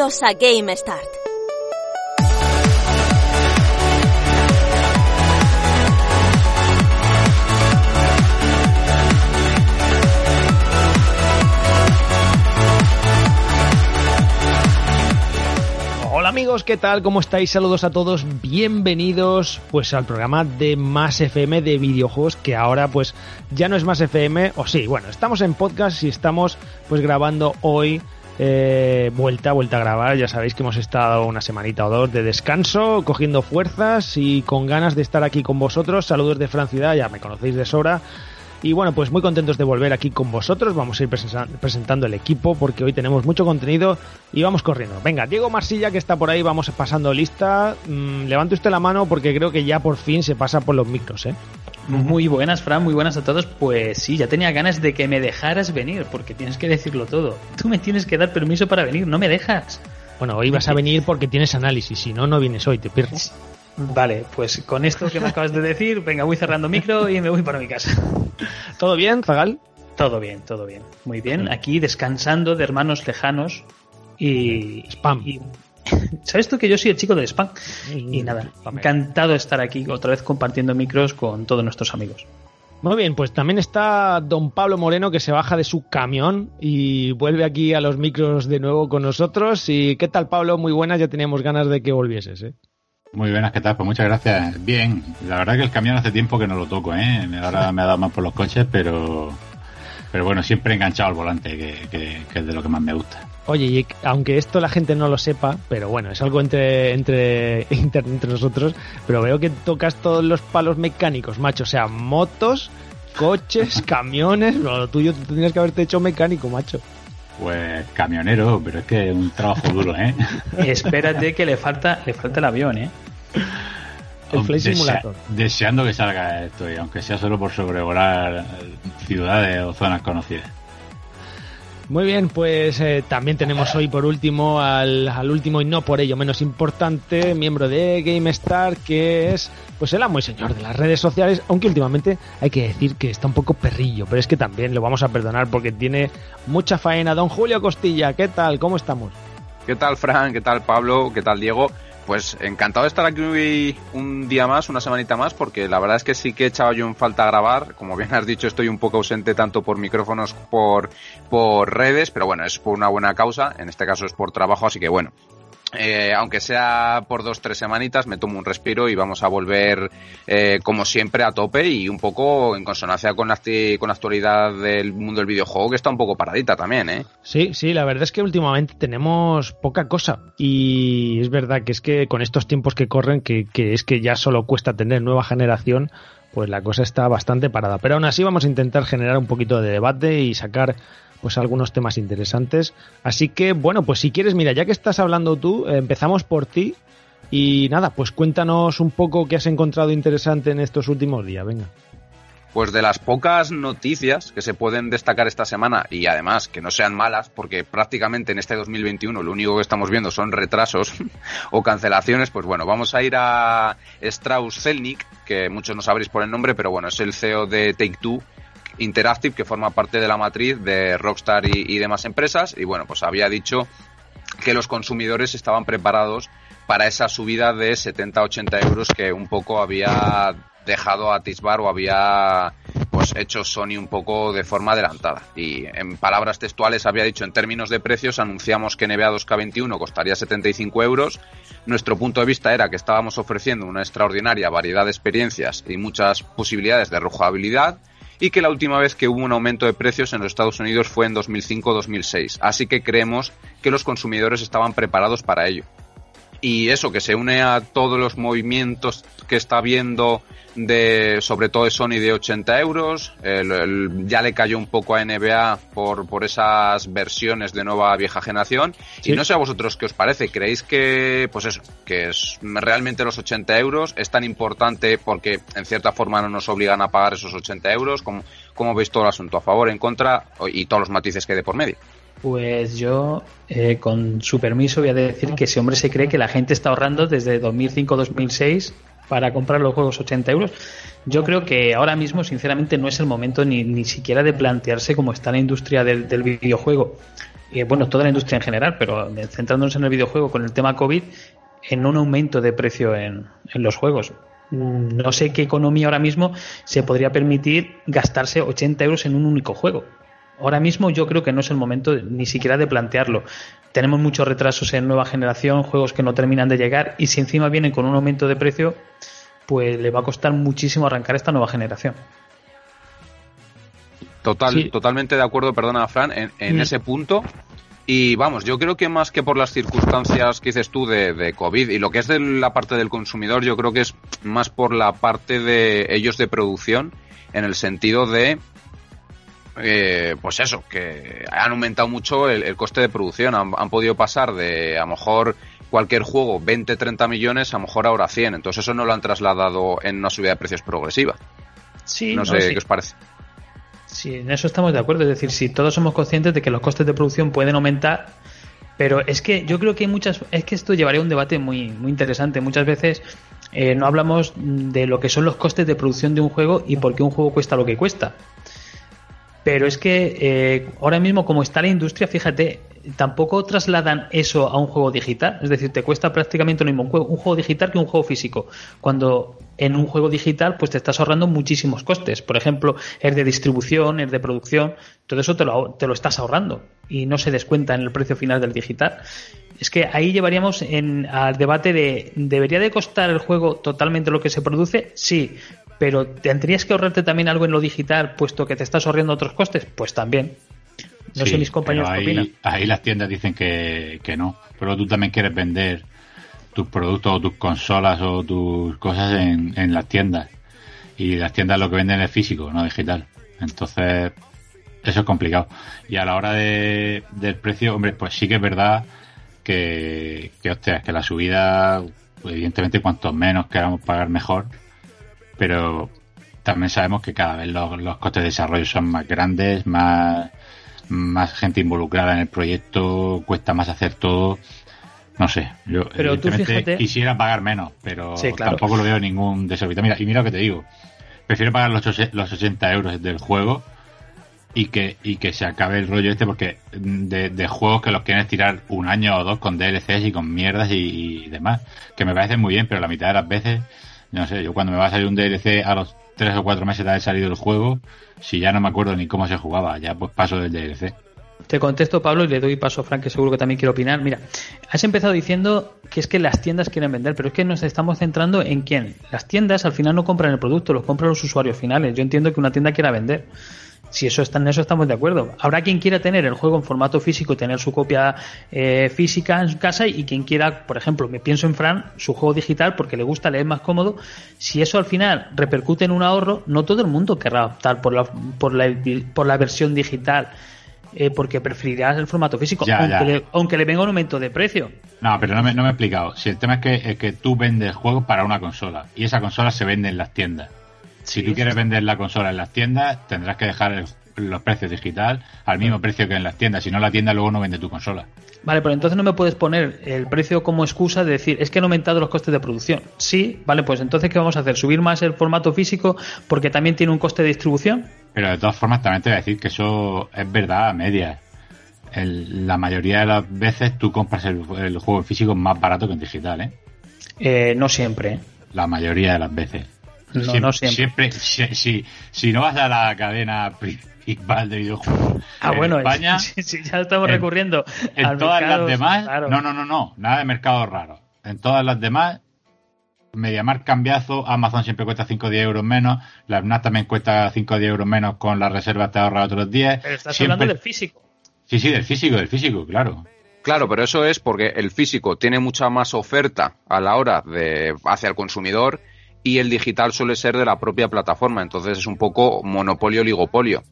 Bienvenidos a Game Start. Hola amigos, ¿qué tal? ¿Cómo estáis? Saludos a todos, bienvenidos pues al programa de Más FM de videojuegos que ahora pues ya no es Más FM, o sí, bueno, estamos en podcast y estamos pues grabando hoy eh, vuelta, vuelta a grabar. Ya sabéis que hemos estado una semanita o dos de descanso, cogiendo fuerzas y con ganas de estar aquí con vosotros. Saludos de Francia, ya me conocéis de sobra. Y bueno, pues muy contentos de volver aquí con vosotros. Vamos a ir presentando el equipo porque hoy tenemos mucho contenido y vamos corriendo. Venga, Diego Marsilla que está por ahí, vamos pasando lista. Mm, levante usted la mano porque creo que ya por fin se pasa por los micros, ¿eh? Muy buenas, Fran, muy buenas a todos. Pues sí, ya tenía ganas de que me dejaras venir, porque tienes que decirlo todo. Tú me tienes que dar permiso para venir, no me dejas. Bueno, hoy vas a venir porque tienes análisis, si no, no vienes hoy, te pierdes. Vale, pues con esto que me acabas de decir, venga, voy cerrando micro y me voy para mi casa. ¿Todo bien, Zagal? Todo bien, todo bien. Muy bien, aquí descansando de hermanos lejanos y... Spam. Y, ¿Sabes tú que yo soy el chico del spam? Y nada, encantado de estar aquí otra vez compartiendo micros con todos nuestros amigos. Muy bien, pues también está don Pablo Moreno que se baja de su camión y vuelve aquí a los micros de nuevo con nosotros. ¿Y qué tal, Pablo? Muy buenas, ya teníamos ganas de que volvieses, ¿eh? Muy buenas, ¿qué tal? Pues muchas gracias. Bien, la verdad que el camión hace tiempo que no lo toco, ¿eh? Ahora me ha dado más por los coches, pero pero bueno, siempre enganchado al volante, que, que, es de lo que más me gusta. Oye, y aunque esto la gente no lo sepa, pero bueno, es algo entre, entre, entre nosotros, pero veo que tocas todos los palos mecánicos, macho. O sea, motos, coches, camiones. lo tuyo tú tendrías que haberte hecho mecánico, macho. Pues camionero, pero es que es un trabajo duro, ¿eh? Espérate que le falta, le falta el avión, ¿eh? El Flight Simulator. deseando que salga esto, y aunque sea solo por sobrevolar ciudades o zonas conocidas. Muy bien, pues eh, también tenemos hoy por último al, al, último y no por ello menos importante miembro de GameStar que es pues el amo y señor de las redes sociales, aunque últimamente hay que decir que está un poco perrillo, pero es que también lo vamos a perdonar porque tiene mucha faena. Don Julio Costilla, ¿qué tal? ¿Cómo estamos? ¿Qué tal Fran? ¿Qué tal Pablo? ¿Qué tal Diego? Pues encantado de estar aquí un día más, una semanita más, porque la verdad es que sí que he echado yo en falta grabar. Como bien has dicho, estoy un poco ausente tanto por micrófonos por, por redes, pero bueno, es por una buena causa. En este caso es por trabajo, así que bueno, eh, aunque sea por dos tres semanitas, me tomo un respiro y vamos a volver eh, como siempre a tope y un poco en consonancia con la, con la actualidad del mundo del videojuego que está un poco paradita también, ¿eh? Sí, sí, la verdad es que últimamente tenemos poca cosa y es verdad que es que con estos tiempos que corren, que, que es que ya solo cuesta tener nueva generación, pues la cosa está bastante parada. Pero aún así vamos a intentar generar un poquito de debate y sacar pues algunos temas interesantes. Así que, bueno, pues si quieres, mira, ya que estás hablando tú, eh, empezamos por ti. Y nada, pues cuéntanos un poco qué has encontrado interesante en estos últimos días, venga. pues de las pocas noticias que se pueden destacar esta semana y además que no sean malas, porque prácticamente en este 2021 lo único que estamos viendo son retrasos o cancelaciones, pues bueno, vamos a ir a Strauss Zelnick, que muchos no sabréis por el nombre, pero bueno, es el CEO de Take Two Interactive, que forma parte de la matriz de Rockstar y, y demás empresas, y bueno, pues había dicho que los consumidores estaban preparados para esa subida de 70-80 euros que un poco había dejado atisbar o había pues hecho Sony un poco de forma adelantada. Y en palabras textuales había dicho en términos de precios anunciamos que NBA 2K21 costaría 75 euros. Nuestro punto de vista era que estábamos ofreciendo una extraordinaria variedad de experiencias y muchas posibilidades de rejugabilidad y que la última vez que hubo un aumento de precios en los Estados Unidos fue en 2005-2006. Así que creemos que los consumidores estaban preparados para ello y eso que se une a todos los movimientos que está viendo de sobre todo de Sony de 80 euros. Ya le cayó un poco a NBA por, por esas versiones de nueva vieja generación. Y no sé a vosotros qué os parece. Creéis que pues eso que es realmente los 80 euros es tan importante porque en cierta forma no nos obligan a pagar esos 80 euros como cómo veis todo el asunto a favor en contra y todos los matices que hay de por medio pues yo, eh, con su permiso, voy a decir que ese hombre se cree que la gente está ahorrando desde 2005-2006 para comprar los juegos 80 euros. Yo creo que ahora mismo, sinceramente, no es el momento ni, ni siquiera de plantearse cómo está la industria del, videojuego. y bueno, toda la industria en general, pero centrándonos en el videojuego con el tema COVID, en un aumento de precio en, en los juegos. No sé qué economía ahora mismo se podría permitir gastarse 80 euros en un único juego ahora mismo yo creo que no es el momento ni siquiera de plantearlo. Tenemos muchos retrasos en nueva generación, juegos que no terminan de llegar y si encima vienen con un aumento de precio, pues le va a costar muchísimo arrancar esta nueva generación. Total, Totalmente de acuerdo, perdona, Fran, en, mm. ese punto. Y vamos, yo creo que más que por las circunstancias que dices tú de, de, COVID y lo que es de la parte del consumidor, yo creo que es más por la parte de ellos de producción, en el sentido de eh, pues eso, que han aumentado mucho el, coste de producción. Han, podido pasar de a lo mejor cualquier juego 20, 30 millones, a lo mejor ahora 100. Entonces eso no lo han trasladado en una subida de precios progresiva. Sí, no, sé qué os parece. Sí, en eso estamos de acuerdo. Es decir, si todos somos conscientes de que los costes de producción pueden aumentar, pero es que yo creo que hay muchas. Es que esto llevaría un debate muy, muy interesante. Muchas veces eh, no hablamos de lo que son los costes de producción de un juego y por qué un juego cuesta lo que cuesta. Pero es que eh, ahora mismo, como está la industria, fíjate, tampoco trasladan eso a un juego digital. Es decir, te cuesta prácticamente lo mismo un juego, un juego digital que un juego físico. Cuando en un juego digital, pues te estás ahorrando muchísimos costes. Por ejemplo, el de distribución, el de producción, todo eso te lo, te lo estás ahorrando y no se descuenta en el precio final del digital. Es que ahí llevaríamos en, al debate de ¿debería de costar el juego totalmente lo que se produce? Sí, pero ¿tendrías que ahorrarte también algo en lo digital puesto que te estás ahorrando otros costes? Pues también. No sé mis compañeros ahí, qué opinan. Ahí las tiendas dicen que, no, pero tú también quieres vender tus productos o tus consolas o tus cosas en, en las tiendas. Y las tiendas lo que venden es físico, no digital. Entonces, eso es complicado. Y a la hora de, del precio, hombre, pues sí que es verdad que, que, hostia, que la subida, evidentemente, cuanto menos queramos pagar, mejor pero también sabemos que cada vez los, costes de desarrollo son más grandes, más, más gente involucrada en el proyecto, cuesta más hacer todo. No sé, yo pero quisiera pagar menos, pero tampoco lo veo ningún desorbitado. Mira, y mira lo que te digo, prefiero pagar los, los 80 euros del juego y que, y que se acabe el rollo este porque de, de, juegos que los quieres tirar un año o dos con DLCs y con mierdas y, y demás, que me parecen muy bien, pero la mitad de las veces no sé, yo cuando me va a salir un DLC a los tres o cuatro meses de haber salido el juego, si ya no me acuerdo ni cómo se jugaba, ya pues paso del DLC. Te contesto, Pablo, y le doy paso a Frank, que seguro que también quiere opinar. Mira, has empezado diciendo que es que las tiendas quieren vender, pero es que nos estamos centrando en quién. Las tiendas al final no compran el producto, los compran los usuarios finales. Yo entiendo que una tienda quiera vender. Si eso está en eso estamos de acuerdo. Habrá quien quiera tener el juego en formato físico, tener su copia eh, física en su casa y quien quiera, por ejemplo, me pienso en Fran, su juego digital porque le gusta leer más cómodo. Si eso al final repercute en un ahorro, no todo el mundo querrá optar por la, por la, por la versión digital. Eh, porque preferirás el formato físico, aunque, Le, aunque, Le, venga un aumento de precio. No, pero no me, no me he explicado. Si el tema es que, es que tú vendes juegos para una consola y esa consola se vende en las tiendas. Si tú quieres vender la consola en las tiendas, tendrás que dejar el- los precios digital al mismo precio que en las tiendas. Si no, la tienda luego no vende tu consola. Vale, pero entonces no me puedes poner el precio como excusa de decir, es que han aumentado los costes de producción. Sí, vale, pues entonces ¿qué vamos a hacer? ¿Subir más el formato físico porque también tiene un coste de distribución? Pero de todas formas, también te voy a decir que eso es verdad a medias. El- la mayoría de las veces tú compras el, el juego en físico más barato que en digital, ¿eh? Eh, no siempre. ¿eh? La mayoría de las veces. No, no siempre. si, si- si no vas a la cadena principal de videojuegos Ah, en bueno, España, sí, sí, ya estamos en- recurriendo en al todas mercado, las demás, claro. no, no, no, no, nada de mercado raro. En todas las demás, Mediamar cambiazo, Amazon siempre cuesta 5 o 10 euros menos, la FNAC también cuesta 5 o 10 euros menos con la reserva te ahorra otros 10. Pero estás Siempre- hablando del físico. Sí, sí, del físico, del físico, claro. Claro, pero eso es porque el físico tiene mucha más oferta a la hora de hacia el consumidor y el digital suele ser de la propia plataforma, entonces es un poco monopolio oligopolio.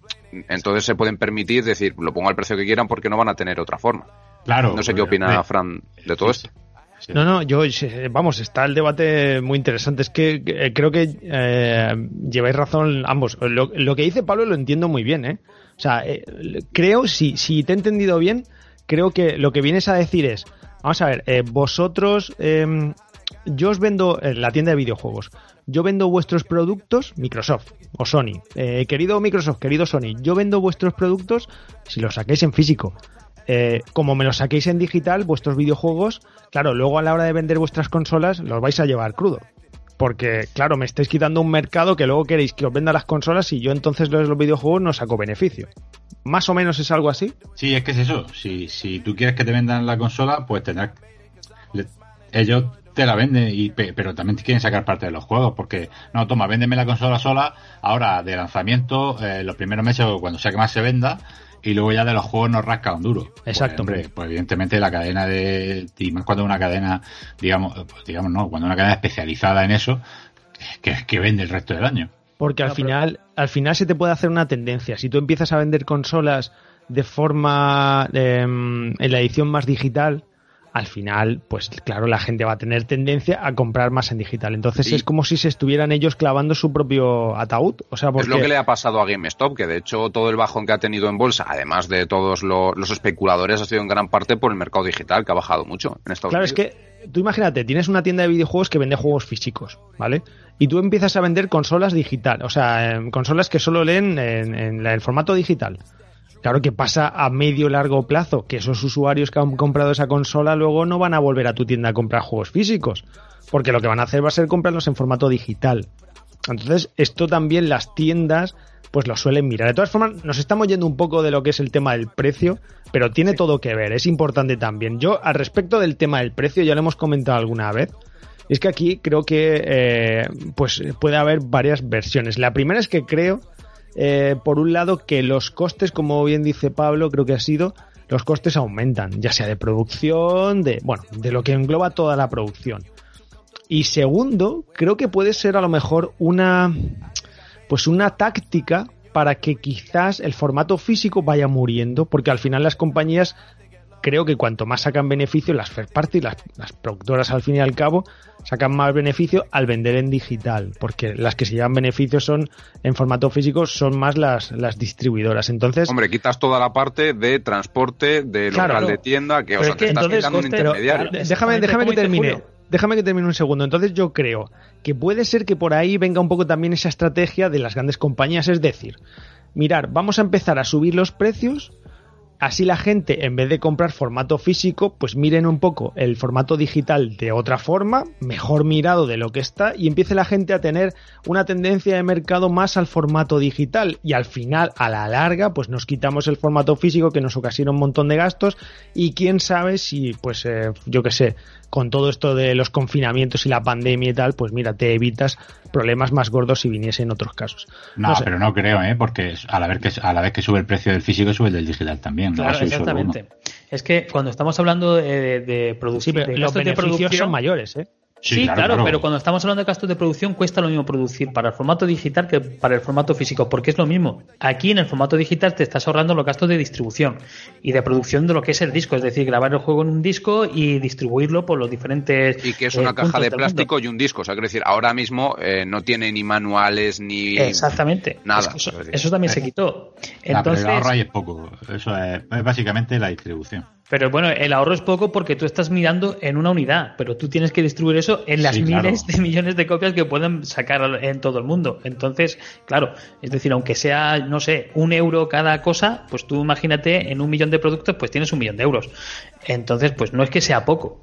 Entonces se pueden permitir decir, lo pongo al precio que quieran porque no van a tener otra forma. Claro. No sé qué opina Fran de todo esto. sí. No, no, yo, eh, vamos, está el debate muy interesante. Es que eh, creo que eh, lleváis razón ambos. Lo, lo que dice Pablo lo entiendo muy bien, ¿eh? O sea, eh, creo, si, si te he entendido bien, creo que lo que vienes a decir es, vamos a ver, eh, vosotros, eh, yo os vendo en la tienda de videojuegos, yo vendo vuestros productos, Microsoft o Sony, Eh, querido Microsoft, querido Sony, yo vendo vuestros productos si los saquéis en físico. Eh, como me los saquéis en digital, vuestros videojuegos, claro, luego a la hora de vender vuestras consolas los vais a llevar crudo. Porque, claro, me estáis quitando un mercado que luego queréis que os venda las consolas y yo entonces los, videojuegos no saco beneficio. Más o menos es algo así. Sí, es que es eso. Si, si tú quieres que te vendan la consola, pues tendrás. ellos te la venden, y, pe- pero también te quieren sacar parte de los juegos. Porque, no, toma, véndeme la consola sola. Ahora, de lanzamiento, eh, los primeros meses o cuando sea que más se venda. Y luego ya de los juegos nos rasca un duro. Exacto. Pues, hombre, pues evidentemente la cadena de. Y más cuando una cadena, digamos, eh, pues, digamos, no, cuando una cadena especializada en eso, que, que vende el resto del año. Porque al No, pero- final, al final se te puede hacer una tendencia. Si tú empiezas a vender consolas de forma em, en la edición más digital, al final, pues claro, la gente va a tener tendencia a comprar más en digital. Entonces Sí. es como si se estuvieran ellos clavando su propio ataúd. O sea, porque Es lo que le ha pasado a GameStop, que de hecho todo el bajón que ha tenido en bolsa, además de todos lo- los especuladores, ha sido en gran parte por el mercado digital, que ha bajado mucho en Estados Claro, es Unidos. que tú imagínate, tienes una tienda de videojuegos que vende juegos físicos, ¿vale? Y tú empiezas a vender consolas digital, o sea, em, consolas que solo leen en, en el formato digital. Claro que pasa a medio largo plazo, que esos usuarios que han comprado esa consola luego no van a volver a tu tienda a comprar juegos físicos, porque lo que van a hacer va a ser comprarlos en formato digital. Entonces, esto también las tiendas pues lo suelen mirar. De todas formas, nos estamos yendo un poco de lo que es el tema del precio, pero tiene todo que ver, es importante también. Yo, al respecto del tema del precio, ya lo hemos comentado alguna vez, es que aquí creo que eh, pues puede haber varias versiones. La primera es que creo, eh, por un lado, que los costes, como bien dice Pablo, creo que ha sido, los costes aumentan, ya sea de producción, de, bueno, de lo que engloba toda la producción. Y segundo, creo que puede ser a lo mejor una, pues una táctica para que quizás el formato físico vaya muriendo, porque al final las compañías creo que cuanto más sacan beneficio, las first party, las, las productoras al fin y al cabo, sacan más beneficio al vender en digital, porque las que se llevan beneficio son en formato físico son más las, las distribuidoras. Entonces, Hombre, quitas toda la parte de transporte, de local de tienda, que o sea, es te que estás entonces quitando un intermediario. pero- déjame, déjame que termine. Déjame que termine un segundo. Entonces yo creo que puede ser que por ahí venga un poco también esa estrategia de las grandes compañías, es decir, mirar, vamos a empezar a subir los precios, así la gente en vez de comprar formato físico, pues miren un poco el formato digital de otra forma, mejor mirado de lo que está y empiece la gente a tener una tendencia de mercado más al formato digital. Y al final a la larga pues nos quitamos el formato físico que nos ocasiona un montón de gastos y quién sabe si pues eh, yo que sé con todo esto de los confinamientos y la pandemia y tal pues mira te evitas problemas más gordos si viniese en otros casos No, sé. pero no creo, ¿eh? Porque a la, vez que, a la vez que sube el precio del físico, sube el del digital también. Claro, exactamente. Es que cuando estamos hablando de, de, de sí producción, pero de los gastos de beneficios producción, son mayores ¿eh? Sí, claro, pero cuando estamos hablando de gastos de producción cuesta lo mismo producir para el formato digital que para el formato físico, porque es lo mismo. Aquí en el formato digital te estás ahorrando los gastos de distribución y de producción de lo que es el disco, es decir, grabar el juego en un disco y distribuirlo por los diferentes... Y que es una eh, caja de plástico y un disco, o sea, quiero decir, ahora mismo eh, no tiene ni manuales ni... Exactamente. Nada. Es que eso, también se quitó. La- pero Entonces, el ahorro ahí es poco. Eso es, es básicamente la distribución. Pero bueno, el ahorro es poco porque tú estás mirando en una unidad, pero tú tienes que distribuir eso en las Sí, claro. miles de millones de copias que pueden sacar en todo el mundo. Entonces, claro, es decir, aunque sea, no sé, un euro cada cosa, pues tú imagínate en un millón de productos, pues tienes un millón de euros. Entonces, pues no es que sea poco.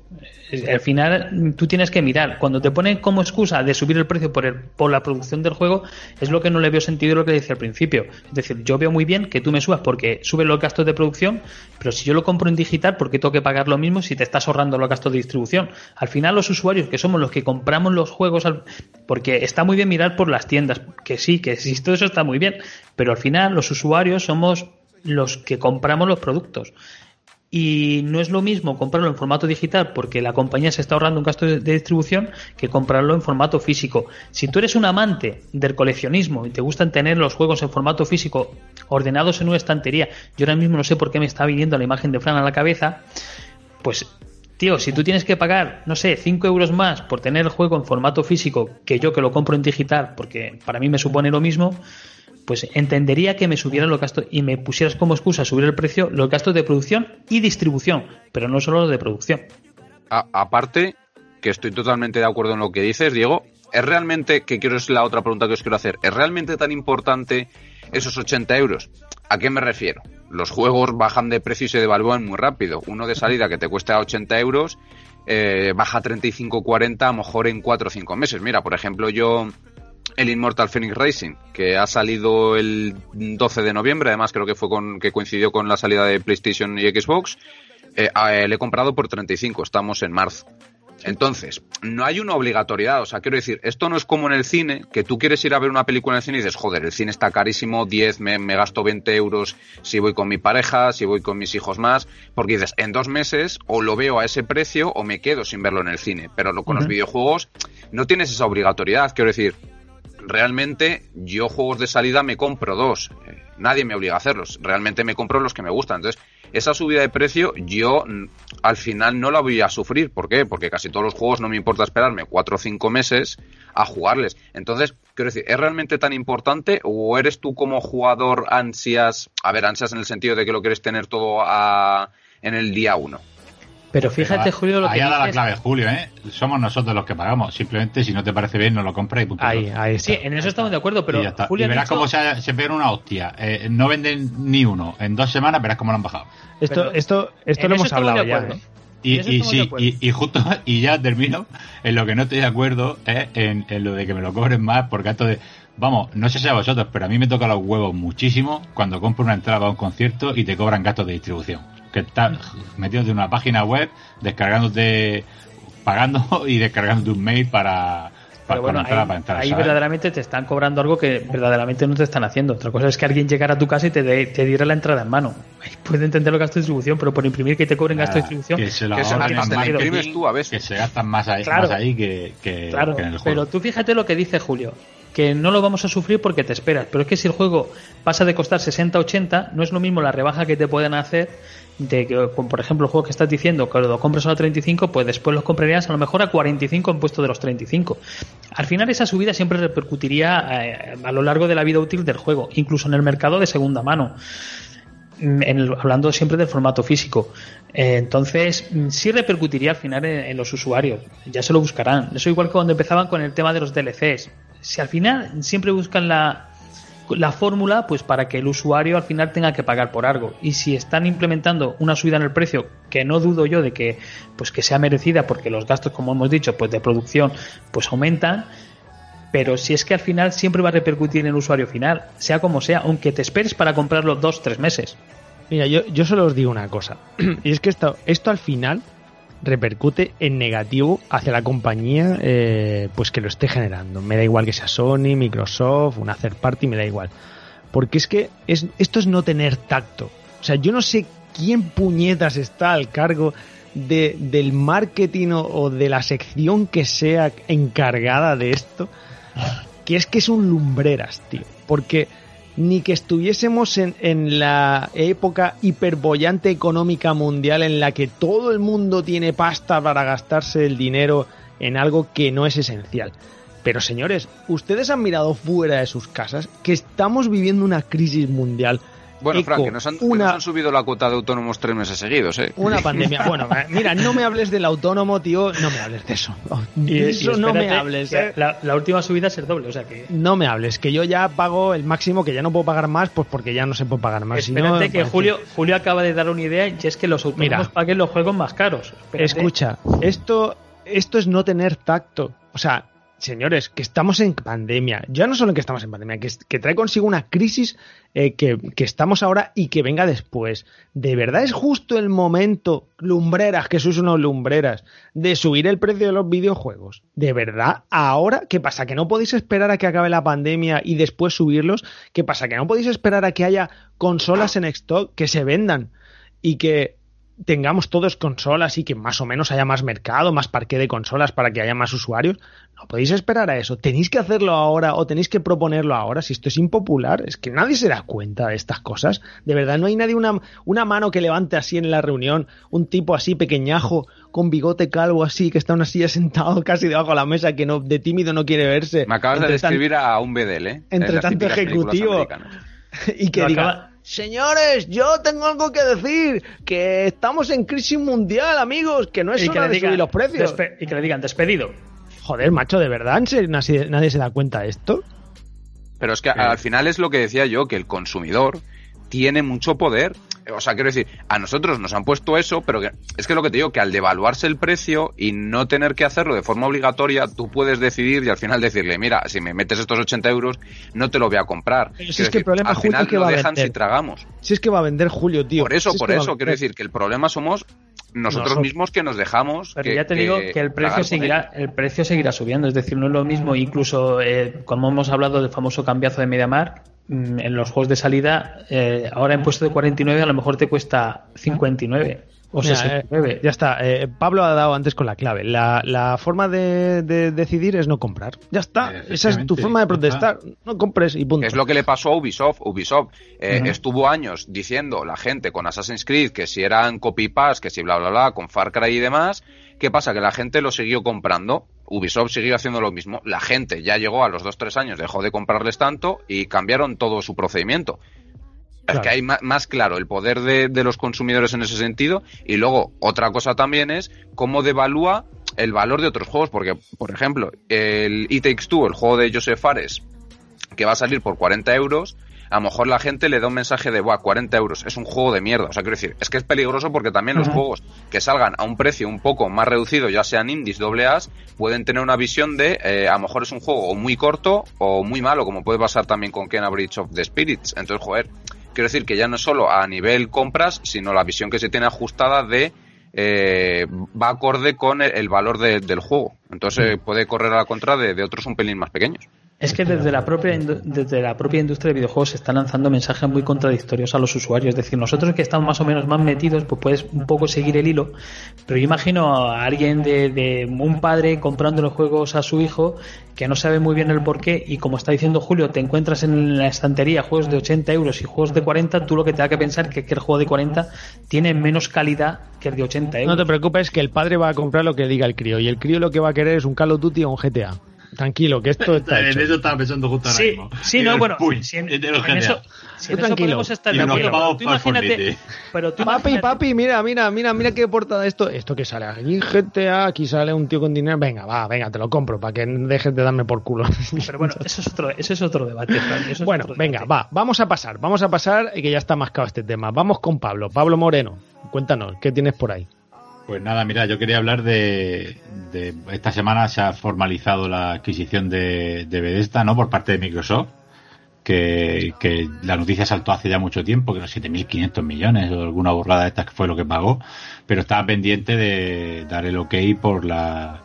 Al final, tú tienes que mirar. Cuando te ponen como excusa de subir el precio por, el, por la producción del juego, es lo que no le veo sentido lo que decía al principio. Es decir, yo veo muy bien que tú me subas porque subes los gastos de producción, pero si yo lo compro en digital, ¿por qué tengo que pagar lo mismo si te estás ahorrando los gastos de distribución? Al final, los usuarios que somos los que compramos los juegos, porque está muy bien mirar por las tiendas, que sí, que sí, todo eso está muy bien, pero al final los usuarios somos los que compramos los productos. Y no es lo mismo comprarlo en formato digital porque la compañía se está ahorrando un gasto de distribución que comprarlo en formato físico. Si tú eres un amante del coleccionismo y te gustan tener los juegos en formato físico ordenados en una estantería, yo ahora mismo no sé por qué me está viniendo la imagen de Fran a la cabeza, pues tío, si tú tienes que pagar, no sé, 5 euros más por tener el juego en formato físico que yo que lo compro en digital, porque para mí me supone lo mismo, pues entendería que me subieran los gastos y me pusieras como excusa subir el precio los gastos de producción y distribución, pero no solo los de producción. Aparte, que estoy totalmente de acuerdo en lo que dices, Diego, es realmente, que quiero es la otra pregunta que os quiero hacer, ¿es realmente tan importante esos 80 euros? ¿A qué me refiero? Los juegos bajan de precio y se devalúan muy rápido. Uno de salida que te cuesta 80 euros, eh, baja a 35-40 a lo mejor en 4 o 5 meses. Mira, por ejemplo, yo el Immortal Phoenix Racing, que ha salido el 12 de noviembre, además creo que fue con que coincidió con la salida de PlayStation y Xbox, eh, eh, le he comprado por 35, estamos en marzo. Entonces, no hay una obligatoriedad, o sea, quiero decir, esto no es como en el cine, que tú quieres ir a ver una película en el cine y dices, joder, el cine está carísimo, 10, me, me gasto 20 euros si voy con mi pareja, si voy con mis hijos más, porque dices, en dos meses o lo veo a ese precio o me quedo sin verlo en el cine, pero lo- con los videojuegos no tienes esa obligatoriedad, quiero decir, realmente yo juegos de salida me compro dos. Eh, nadie me obliga a hacerlos. Realmente me compro los que me gustan. Entonces, esa subida de precio yo mm, al final no la voy a sufrir. ¿Por qué? Porque casi todos los juegos no me importa esperarme cuatro o cinco meses a jugarles. Entonces, quiero decir, ¿es realmente tan importante o eres tú como jugador ansias, a ver, ansias en el sentido de que lo quieres tener todo a, en el día uno? Pero fíjate, Pero Julio, lo ahí que ha dado la clave, Julio, ¿eh? Somos nosotros los que pagamos. Simplemente, si no te parece bien, no lo compras y punto. Ahí, ahí está. Sí, en eso estamos de acuerdo, pero y ya está. Julio y verás dicho- cómo se, se pegan una hostia. Eh, no venden ni uno. En dos semanas verás cómo lo han bajado. Esto, Pero esto, esto lo hemos hablado ya. ¿eh? Y, y sí, y, y justo, y ya termino, en lo que no estoy de acuerdo es en, en lo de que me lo cobren más, porque esto de, vamos, no sé si a vosotros, pero a mí me toca los huevos muchísimo cuando compro una entrada a un concierto y te cobran gastos de distribución. Que estás metido en una página web, descargándote, pagando y descargándote un mail para, para, Pero bueno, ahí, para entrar, ahí ¿sabes? verdaderamente te están cobrando algo que verdaderamente no te están haciendo. Otra cosa es que alguien llegara a tu casa y te, dé- te diera la entrada en mano. Ahí Puede entender los gastos de distribución, pero por imprimir que te cobren gastos de distribución. que se lo Que se ahorren la- te la más imprimes aquí, tú a veces. Que se gastan más ahí, Claro. más ahí que, que- Claro, que en el juego. pero tú fíjate lo que dice Julio, que no lo vamos a sufrir porque te esperas, pero es que si el juego pasa de costar 60-80, no es lo mismo la rebaja que te pueden hacer de que, por ejemplo, el juego que estás diciendo que lo compras a 35, pues después los comprarías a lo mejor a 45 en puesto de los 35. Al final esa subida siempre repercutiría eh, a lo largo de la vida útil del juego, incluso en el mercado de segunda mano. Mm, hablando siempre del formato físico. Eh, entonces, mm, sí repercutiría al final en, en los usuarios. Ya se lo buscarán. Eso igual que cuando empezaban con el tema de los DLCs. Si al final siempre buscan la, la fórmula, pues para que el usuario al final tenga que pagar por algo. Y si están implementando una subida en el precio, que no dudo yo de que, pues que sea merecida, porque los gastos, como hemos dicho, pues de producción, pues aumentan, pero si es que al final siempre va a repercutir en el usuario final, sea como sea, aunque te esperes para comprarlo dos, tres meses. Mira, yo, yo solo os digo una cosa. y es que esto, esto al final repercute en negativo hacia la compañía eh, pues que lo esté generando. Me da igual que sea Sony, Microsoft, una third party, me da igual. Porque es que es, esto es no tener tacto. O sea, yo no sé quién puñetas está al cargo de, del marketing o, o de la sección que sea encargada de esto, que es que son lumbreras, tío. Porque ni que estuviésemos en, en la época hiperbollante económica mundial en la que todo el mundo tiene pasta para gastarse el dinero en algo que no es esencial. Pero señores, ustedes han mirado fuera de sus casas que estamos viviendo una crisis mundial. Bueno, Eco, Frank, que nos, han, que una, nos han subido la cuota de autónomos tres meses seguidos, ¿eh? una pandemia. Bueno, eh, mira, no me hables del autónomo, tío. No me hables de eso. De Y- y eso no me espérate, hables. eh. La, la última subida es el doble, o sea que. No me hables, que yo ya pago el máximo, que ya no puedo pagar más, pues porque ya no se puede pagar más. Si no, Espérate que Julio, Julio acaba de dar una idea y es que los autónomos Mira. paguen los juegos más caros. Espérate. Escucha, esto, esto es no tener tacto. O sea, señores, que estamos en pandemia. Ya no solo que estamos en pandemia, que, que trae consigo una crisis eh, que, que estamos ahora y que venga después. ¿De verdad es justo el momento, lumbreras, que sois unos lumbreras, de subir el precio de los videojuegos? ¿De verdad? ¿Ahora? ¿Qué pasa? ¿Que no podéis esperar a que acabe la pandemia y después subirlos? ¿Qué pasa? ¿Que no podéis esperar a que haya consolas en stock que se vendan? y que tengamos todos consolas y que más o menos haya más mercado, más parque de consolas para que haya más usuarios. No podéis esperar a eso. Tenéis que hacerlo ahora o tenéis que proponerlo ahora. Si esto es impopular, es que nadie se da cuenta de estas cosas. De verdad, no hay nadie una, una mano que levante así en la reunión, un tipo así pequeñajo, con bigote calvo así, que está en una silla sentado casi debajo de la mesa, que no, de tímido no quiere verse. Me acabas de tan- describir a un BDL, ¿eh? entre tanto ejecutivo. y que Lo diga, acaba- señores, yo tengo algo que decir, que estamos en crisis mundial, amigos, que no es y que, le de subir los precios. y que le digan despedido. Joder, macho, ¿de verdad ¿En serio nadie, nadie se da cuenta de esto? Pero es que al final es lo que decía yo, que el consumidor tiene mucho poder. O sea, quiero decir, a nosotros nos han puesto eso, pero que, es que lo que te digo, que al devaluarse el precio y no tener que hacerlo de forma obligatoria, tú puedes decidir y al final decirle, mira, si me metes estos 80 euros, no te lo voy a comprar. Pero si Quiero es que el problema, al Julio, final es que lo va a dejan vender. si tragamos. Si es que va a vender Julio, tío. Por eso, Si es por que eso, quiero decir que el problema somos nosotros Nosotros. mismos que nos dejamos. Pero ya te digo que el precio seguirá, el precio seguirá subiendo, es decir, no es lo mismo, incluso eh, como hemos hablado del famoso cambiazo de MediaMark, en los juegos de salida, eh, ahora en puesto de 49 a lo mejor te cuesta 59 o Mira, 69. eh, ya está. eh, Pablo ha dado antes con la clave. La, la forma de, de decidir es no comprar. Ya está. Esa es tu forma de protestar. No compres y punto. Es lo que le pasó a Ubisoft. Ubisoft eh, estuvo años diciendo la gente con Assassin's Creed que si eran copy paste, que si bla bla bla, con Far Cry y demás. ¿Qué pasa? Que la gente lo siguió comprando. Ubisoft siguió haciendo lo mismo. La gente ya llegó a los 2-3 años, dejó de comprarles tanto y cambiaron todo su procedimiento. Es Claro. que hay más claro el poder de, de los consumidores en ese sentido. Y luego, otra cosa también es cómo devalúa el valor de otros juegos. Porque, por ejemplo, el It Takes Two, el juego de Joseph Fares, que va a salir por 40 euros, a lo mejor la gente le da un mensaje de, Buah, 40 euros, es un juego de mierda. O sea, quiero decir, es que es peligroso porque también los juegos que salgan a un precio un poco más reducido, ya sean indies, doble A's, pueden tener una visión de, eh, a lo mejor es un juego o muy corto o muy malo, como puede pasar también con Kena Bridge of the Spirits. Entonces, joder, quiero decir que ya no es solo a nivel compras, sino la visión que se tiene ajustada de eh, va acorde con el, el valor de- del juego. Entonces eh, puede correr a la contra de, de otros un pelín más pequeños. Es que desde la propia desde la propia industria de videojuegos se están lanzando mensajes muy contradictorios a los usuarios. Es decir, nosotros que estamos más o menos más metidos, pues puedes un poco seguir el hilo. Pero yo imagino a alguien de, de un padre comprando los juegos a su hijo que no sabe muy bien el porqué y como está diciendo Julio, te encuentras en la estantería juegos de 80 euros y juegos de 40, tú lo que te da que pensar que, que el juego de 40 tiene menos calidad que el de 80 euros. No te preocupes que el padre va a comprar lo que diga el crío y el crío lo que va a querer es un Call of Duty o un GTA. Tranquilo, que esto está En hecho. eso estaba pensando justo ahora Sí, mismo. sí, no, el bueno, puy, si en, en GTA. eso, si en eso tranquilo. podemos estar de acuerdo, pero tú imagínate, pero tú Papi, imagínate- papi, mira, mira, mira, mira qué portada esto. Esto que sale aquí GTA, aquí sale un tío con dinero. Venga, va, venga, te lo compro para que dejes de darme por culo. Pero bueno, eso es otro, eso es otro debate. Es Bueno, otro venga, debate. va, vamos a pasar, vamos a pasar y que ya está mascado este tema. Vamos con Pablo, Pablo Moreno. Cuéntanos, ¿qué tienes por ahí? Pues nada, mira, yo quería hablar de, de- esta semana se ha formalizado la adquisición de, de Bethesda, ¿no? Por parte de Microsoft, que, que la noticia saltó hace ya mucho tiempo, que eran 7.500 millones o alguna borrada de estas que fue lo que pagó, pero estaba pendiente de dar el ok por la,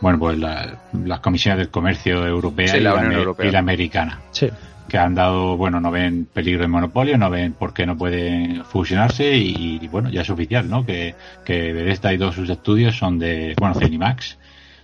bueno, pues la- las comisiones del comercio europea Sí, y, la Europea. y la americana. Sí. Que han dado, bueno, no ven peligro de monopolio, no ven por qué no pueden fusionarse y, bueno, ya es oficial, ¿no? Que, que Bethesda y todos sus estudios son de, bueno, Zenimax,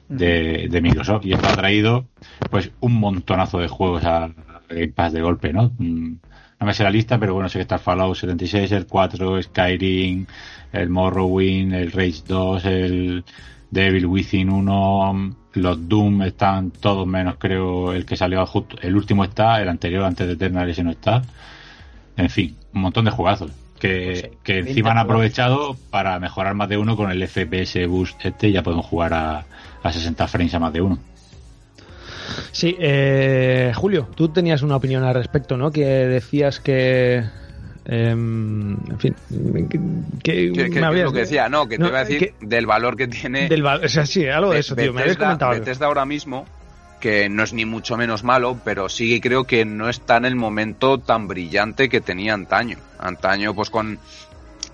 de, de Microsoft y esto ha traído pues un montonazo de juegos a Game Pass de golpe, ¿no? Mm, no me sé la lista, pero bueno, sé que está Fallout 76, el 4, Skyrim, el Morrowind, el Rage 2, el Devil Within 1, los Doom están todos menos, creo, el que salió justo, el último está, el anterior antes de Eternal ese no está. En fin, un montón de jugazos que, pues que encima han aprovechado para mejorar más de uno con el FPS Boost este ya podemos jugar a, a 60 frames a más de uno. Sí, eh, Julio, tú tenías una opinión al respecto, ¿no? Que decías que em, en fin, que, lo que decía, no, que te iba a decir del valor que tiene. Del o sea, sí, algo de, eso, tío. me habías comentado. Bethesda ahora mismo, que no es ni mucho menos malo, pero sí creo que no está en el momento tan brillante que tenía antaño. Antaño, pues con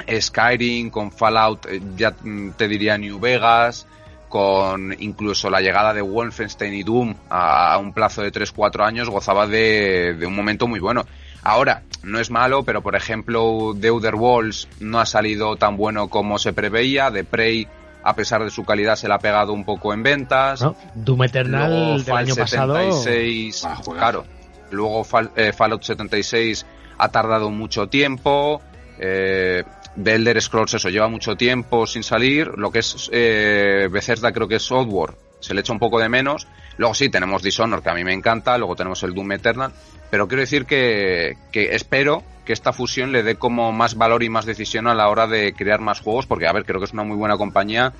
Skyrim, con Fallout, eh, ya te diría New Vegas, con incluso la llegada de Wolfenstein y Doom a, un plazo de 3-4 años, gozaba de, un momento muy bueno. Ahora, no es malo, pero por ejemplo, The Other Walls no ha salido tan bueno como se preveía. The Prey, a pesar de su calidad, se le ha pegado un poco en ventas. Doom Eternal del año 76, pasado. Ah, claro. Luego eh, Fallout 76 ha tardado mucho tiempo. Eh, de Elder Scrolls eso lleva mucho tiempo sin salir lo que es eh, Bethesda creo que es Software se le echa un poco de menos luego sí tenemos Dishonor que a mí me encanta luego tenemos el Doom Eternal pero quiero decir que, que espero que esta fusión le dé como más valor y más decisión a la hora de crear más juegos porque a ver creo que es una muy buena compañía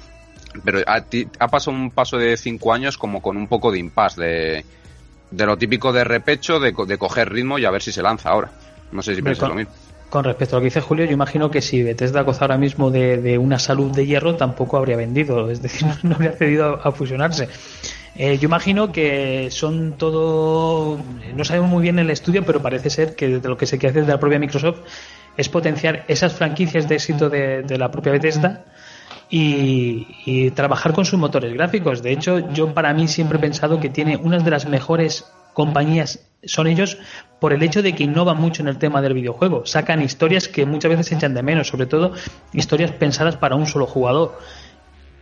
pero ha, ha pasado un paso de cinco años como con un poco de impasse de, de lo típico de repecho de, de coger ritmo y a ver si se lanza ahora no sé si piensas lo mismo con respecto a lo que dice Julio, yo imagino que si Bethesda goza ahora mismo de, una salud de hierro, tampoco habría vendido, es decir, no habría cedido a, fusionarse. Eh, yo imagino que son todo, no sabemos muy bien el estudio, pero parece ser que de lo que se quiere hacer de la propia Microsoft es potenciar esas franquicias de éxito de, la propia Bethesda y, trabajar con sus motores gráficos. De hecho, yo para mí siempre he pensado que tiene una de las mejores compañías son ellos por el hecho de que innovan mucho en el tema del videojuego. Sacan historias que muchas veces echan de menos, sobre todo historias pensadas para un solo jugador.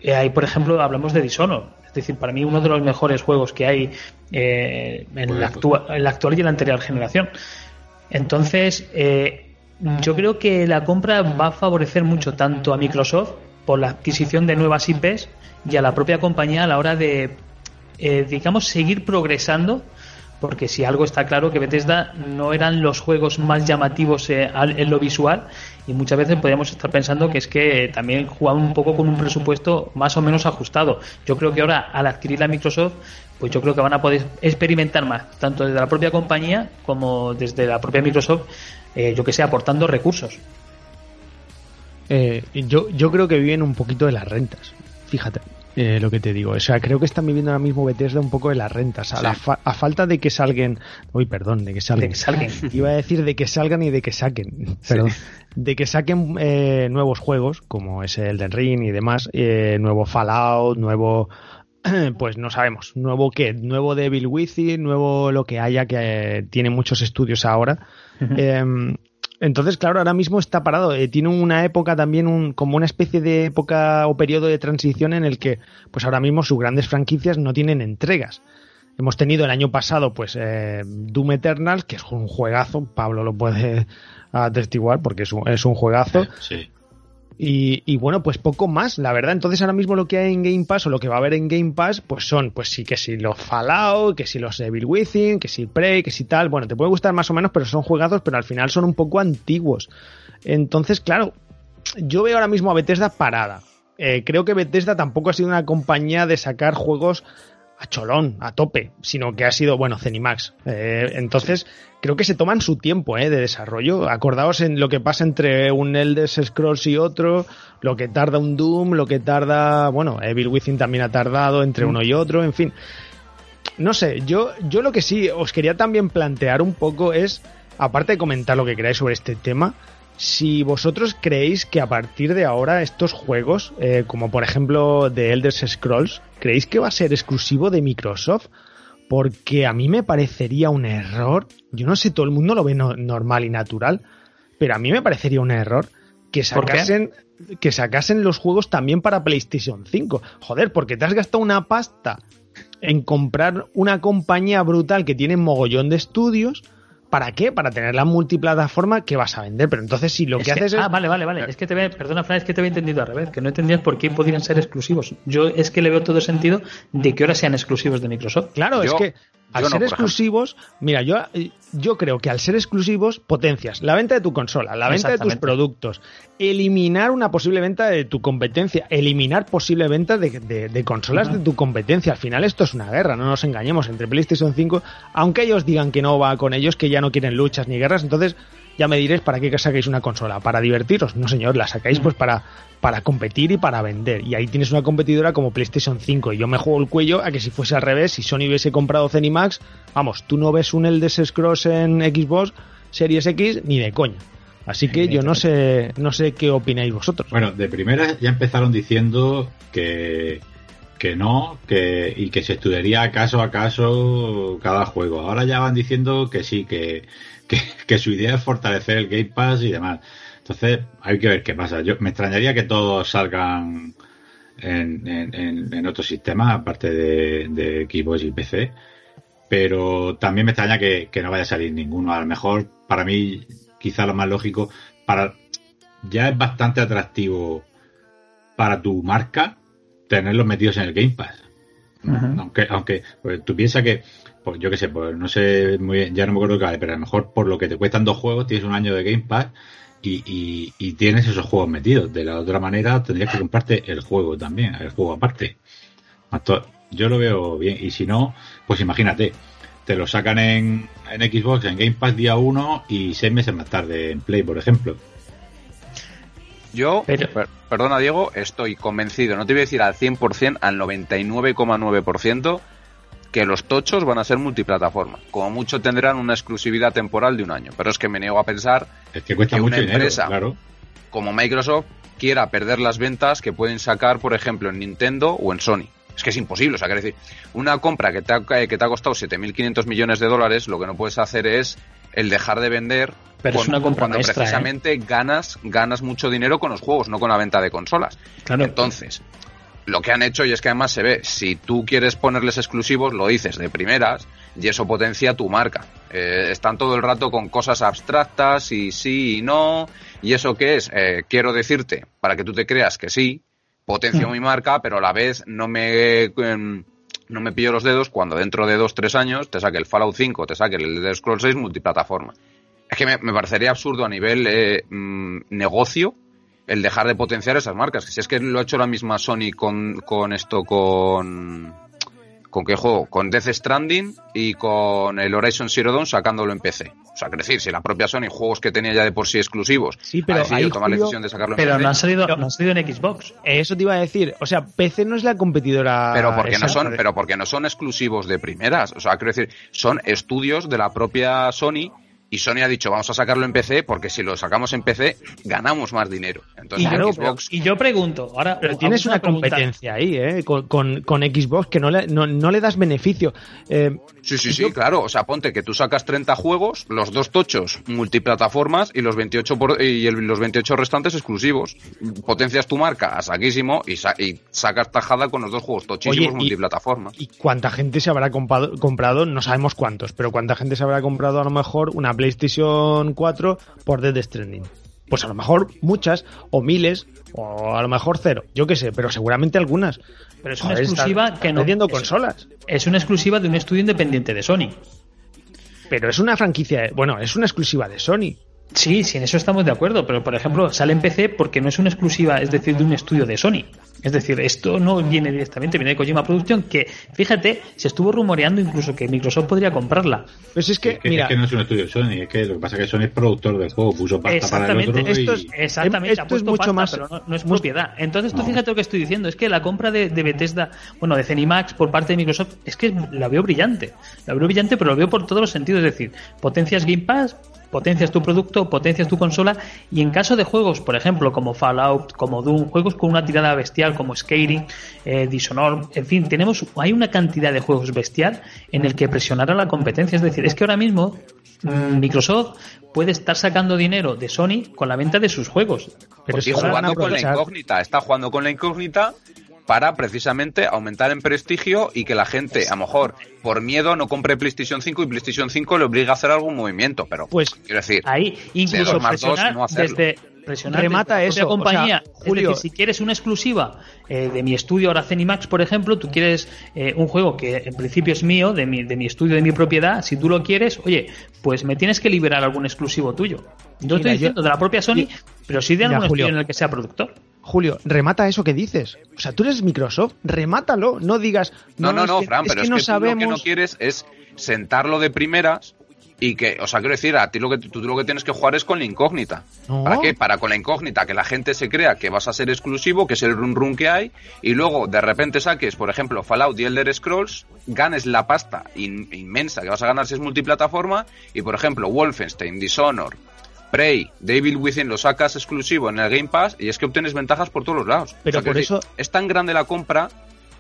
Eh, ahí, por ejemplo, hablamos de Dishonored. Es decir, para mí uno de los mejores juegos que hay eh, en, la actual y en la anterior generación. Entonces, eh, yo creo que la compra va a favorecer mucho tanto a Microsoft por la adquisición de nuevas IPs y a la propia compañía a la hora de, digamos, seguir progresando porque si algo está claro que Bethesda no eran los juegos más llamativos en lo visual y muchas veces podríamos estar pensando que es que también jugaban un poco con un presupuesto más o menos ajustado. Yo creo que ahora al adquirir la Microsoft, pues yo creo que van a poder experimentar más, tanto desde la propia compañía como desde la propia Microsoft, eh, yo que sé, aportando recursos. Eh, yo, yo creo que viven un poquito de las rentas, fíjate. Eh, lo que te digo. O sea, creo que están viviendo ahora mismo Bethesda un poco de las rentas. A, a falta de que salgan. Uy, perdón, de que salgan. Iba a decir de que salgan y de que saquen. Perdón. De que saquen eh, nuevos juegos, como es el Elden Ring y demás. Eh, nuevo Fallout, nuevo. Pues no sabemos. ¿Nuevo qué? Nuevo Devil Within, nuevo lo que haya, que tiene muchos estudios ahora. Entonces, claro, ahora mismo está parado. Eh, tiene una época también, un, como una especie de época o periodo de transición en el que, pues ahora mismo sus grandes franquicias no tienen entregas. Hemos tenido el año pasado, pues, eh, Doom Eternal, que es un juegazo. Pablo lo puede atestiguar porque es un, es un juegazo. Sí. Y, bueno, pues poco más, la verdad. Entonces ahora mismo lo que hay en Game Pass o lo que va a haber en Game Pass, pues son, pues sí, que si los Fallout, que si los Evil Within, que si Prey, que si tal. Bueno, te puede gustar más o menos, pero son jugados, pero al final son un poco antiguos. Entonces, claro, yo veo ahora mismo a Bethesda parada. Eh, creo que Bethesda tampoco ha sido una compañía de sacar juegos a cholón, a tope, sino que ha sido, bueno, Cenimax. Eh, entonces, creo que se toman su tiempo eh, de desarrollo. Acordaos en lo que pasa entre un Elder Scrolls y otro, lo que tarda un Doom, lo que tarda, bueno, Evil Within también ha tardado entre uno y otro, en fin. No sé, yo, yo lo que sí os quería también plantear un poco es, aparte de comentar lo que queráis sobre este tema, si vosotros creéis que a partir de ahora estos juegos, eh, como por ejemplo The Elder Scrolls, creéis que va a ser exclusivo de Microsoft porque a mí me parecería un error, yo no sé, todo el mundo lo ve no- normal y natural, pero a mí me parecería un error que sacasen, que sacasen los juegos también para PlayStation 5. Joder, porque te has gastado una pasta en comprar una compañía brutal que tiene mogollón de estudios. ¿Para qué? Para tener la multiplataforma que vas a vender. Pero entonces si lo Es que, haces es... Ah, vale, vale, vale. Es que te ve, perdona, Fran, es que te había entendido al revés, que no entendías por qué podrían ser exclusivos. Yo es que le veo todo el sentido de que ahora sean exclusivos de Microsoft. Claro, es Yo- que al yo ser exclusivos, mira, yo, yo creo que al ser exclusivos potencias la venta de tu consola, la venta de tus productos, eliminar una posible venta de tu competencia, eliminar posible venta de, de- de consolas de tu competencia. Al final esto es una guerra, no nos engañemos, entre PlayStation 5, aunque ellos digan que no va con ellos, que ya no quieren luchas ni guerras, entonces ya me diréis para qué saquéis una consola, para divertiros. No, señor, la sacáis pues para, para competir y para vender. Y ahí tienes una competidora como PlayStation 5. Y yo me juego el cuello a que si fuese al revés, si Sony hubiese comprado Zenimax, vamos, tú no ves un Elder Scrolls en Xbox Series X ni de coña. Así que yo no sé, no sé qué opináis vosotros. Bueno, de primera ya empezaron diciendo que, que no, que, y que se estudiaría caso a caso cada juego. Ahora ya van diciendo que sí, que, que, que su idea es fortalecer el Game Pass y demás. Entonces, hay que ver qué pasa. Yo me extrañaría que todos salgan en, en, en, otros sistemas, aparte de, de Xbox y PC. Pero también me extraña que, que no vaya a salir ninguno. A lo mejor, para mí, quizá lo más lógico, para ya es bastante atractivo para tu marca tenerlos metidos en el Game Pass. Aunque, aunque pues, tú piensas que, pues yo qué sé, pues no sé muy bien, ya no me acuerdo qué vale, pero a lo mejor por lo que te cuestan dos juegos tienes un año de Game Pass y, y, y tienes esos juegos metidos. De la otra manera tendrías que comprarte el juego también, el juego aparte. Yo lo veo bien. Y si no, pues imagínate, te lo sacan en, en Xbox, en Game Pass día 1 y seis meses más tarde en Play, por ejemplo. Yo, Pero- per- perdona Diego, estoy convencido, no te voy a decir al 100%, al 99,9% que los tochos van a ser multiplataforma. Como mucho tendrán una exclusividad temporal de un año, pero es que me niego a pensar Es que cuesta Que una dinero, empresa- claro. como Microsoft quiera perder las ventas que pueden sacar, por ejemplo, en Nintendo o en Sony. Es que es imposible, o sea, quiero decir, una compra que te ha, que te ha costado 7.500 millones de dólares, lo que no puedes hacer es el dejar de vender Pero es una compra cuando maestra, ¿eh? precisamente ganas, ganas mucho dinero con los juegos, no con la venta de consolas. Claro. Entonces, lo que han hecho, y es que además se ve, si tú quieres ponerles exclusivos, lo dices de primeras, y eso potencia tu marca. Eh, están todo el rato con cosas abstractas y sí y no, y eso qué es, Eh, quiero decirte, para que tú te creas que sí, potencio Mm. mi marca, pero a la vez no me... em, no me pillo los dedos cuando dentro de dos, tres años te saque el Fallout 5, te saque el Elder Scrolls 6 multiplataforma. Es que me, me parecería absurdo a nivel eh, mm, negocio el dejar de potenciar esas marcas. Si es que lo ha hecho la misma Sony con, con esto, con. ¿Con qué juego? Con Death Stranding y con el Horizon Zero Dawn sacándolo en PC. O sea, que decir, si la propia Sony, juegos que tenía ya de por sí exclusivos, Sí, pero ha decidido ahí, tomar la Julio, decisión de sacarlo en Pero PC. no han salido, Pero- no han salido en Xbox. Eso te iba a decir. O sea, PC no es la competidora. pero porque no son pero porque no son exclusivos de primeras o sea quiero decir son estudios de la propia Sony y Sony ha dicho vamos a sacarlo en PC porque si lo sacamos en PC ganamos más dinero entonces Claro, Y yo pregunto, ahora Pero tienes una competencia ahí, ¿eh? Con, con, con Xbox que no le, no, no le das beneficio. Eh, Sí, sí, sí, Yo- claro. O sea, ponte que tú sacas 30 juegos, los dos tochos multiplataformas y los 28 por- y el- los 28 restantes exclusivos. Potencias tu marca a saquísimo y, sa- y sacas tajada con los dos juegos tochísimos Oye, y- multiplataformas. ¿Y cuánta gente se habrá comprado? No sabemos cuántos, pero cuánta gente se habrá comprado a lo mejor una PlayStation 4 por Dead Stranding. Pues a lo mejor muchas, o miles, o a lo mejor cero. Yo qué sé, pero seguramente algunas. Pero es una Joder, exclusiva que no- vendiendo es- consolas. Es una exclusiva de un estudio independiente de Sony. Pero es una franquicia, de- bueno, es una exclusiva de Sony. Sí, sí, en eso estamos de acuerdo, pero por ejemplo, sale en PC porque no es una exclusiva, es decir, de un estudio de Sony. Es decir, esto no viene directamente, viene de Kojima Production, que fíjate, se estuvo rumoreando incluso que Microsoft podría comprarla. Pues es que, Es que, mira, es que no es un estudio de Sony, es que lo que pasa es que Sony es productor del juego, puso pasta para el otro esto y... es- Exactamente, Esto ha es puesto mucho pasta, más- pero no, no es propiedad. Entonces tú No. fíjate lo que estoy diciendo, es que la compra de, de Bethesda, bueno, de Zenimax por parte de Microsoft, es que la veo brillante. La veo brillante, pero lo veo por todos los sentidos, es decir, potencias Game Pass, potencias tu producto, potencias tu consola y en caso de juegos, por ejemplo, como Fallout, como Doom, juegos con una tirada bestial como Skyrim, eh, Dishonored, en fin, tenemos hay una cantidad de juegos bestial en el que presionar a la competencia, es decir, es que ahora mismo mm, Microsoft puede estar sacando dinero de Sony con la venta de sus juegos. Pero jugando con la incógnita, está jugando con la incógnita para precisamente aumentar en prestigio y que la gente, a lo mejor, por miedo, no compre PlayStation 5 y PlayStation 5 le obliga a hacer algún movimiento. Pero, pues, quiero decir, ahí incluso presionar desde, remata eso. compañía. Julio, si quieres una exclusiva eh, de mi estudio ahora Cenimax, por ejemplo, tú quieres eh, un juego que en principio es mío, de mi, de mi estudio, de mi propiedad, si tú lo quieres, oye, pues me tienes que liberar algún exclusivo tuyo. No estoy diciendo de la propia Sony, pero sí de algún estudio en el que sea productor. Julio, remata eso que dices. O sea, tú eres Microsoft, remátalo, no digas. No, no, no, Fran, pero es que, no sabemos... lo que no quieres es sentarlo de primeras y que, o sea, quiero decir, a ti lo que tú lo que tienes que jugar es con la incógnita. ¿Para qué? Para con la incógnita, que la gente se crea que vas a ser exclusivo, que es el run run que hay, y luego de repente saques, por ejemplo, Fallout y Elder Scrolls, ganes la pasta inmensa que vas a ganar si es multiplataforma, y por ejemplo, Wolfenstein, Dishonored, Prey, David Within lo sacas exclusivo en el Game Pass y es que obtienes ventajas por todos los lados. Pero por eso es tan grande la compra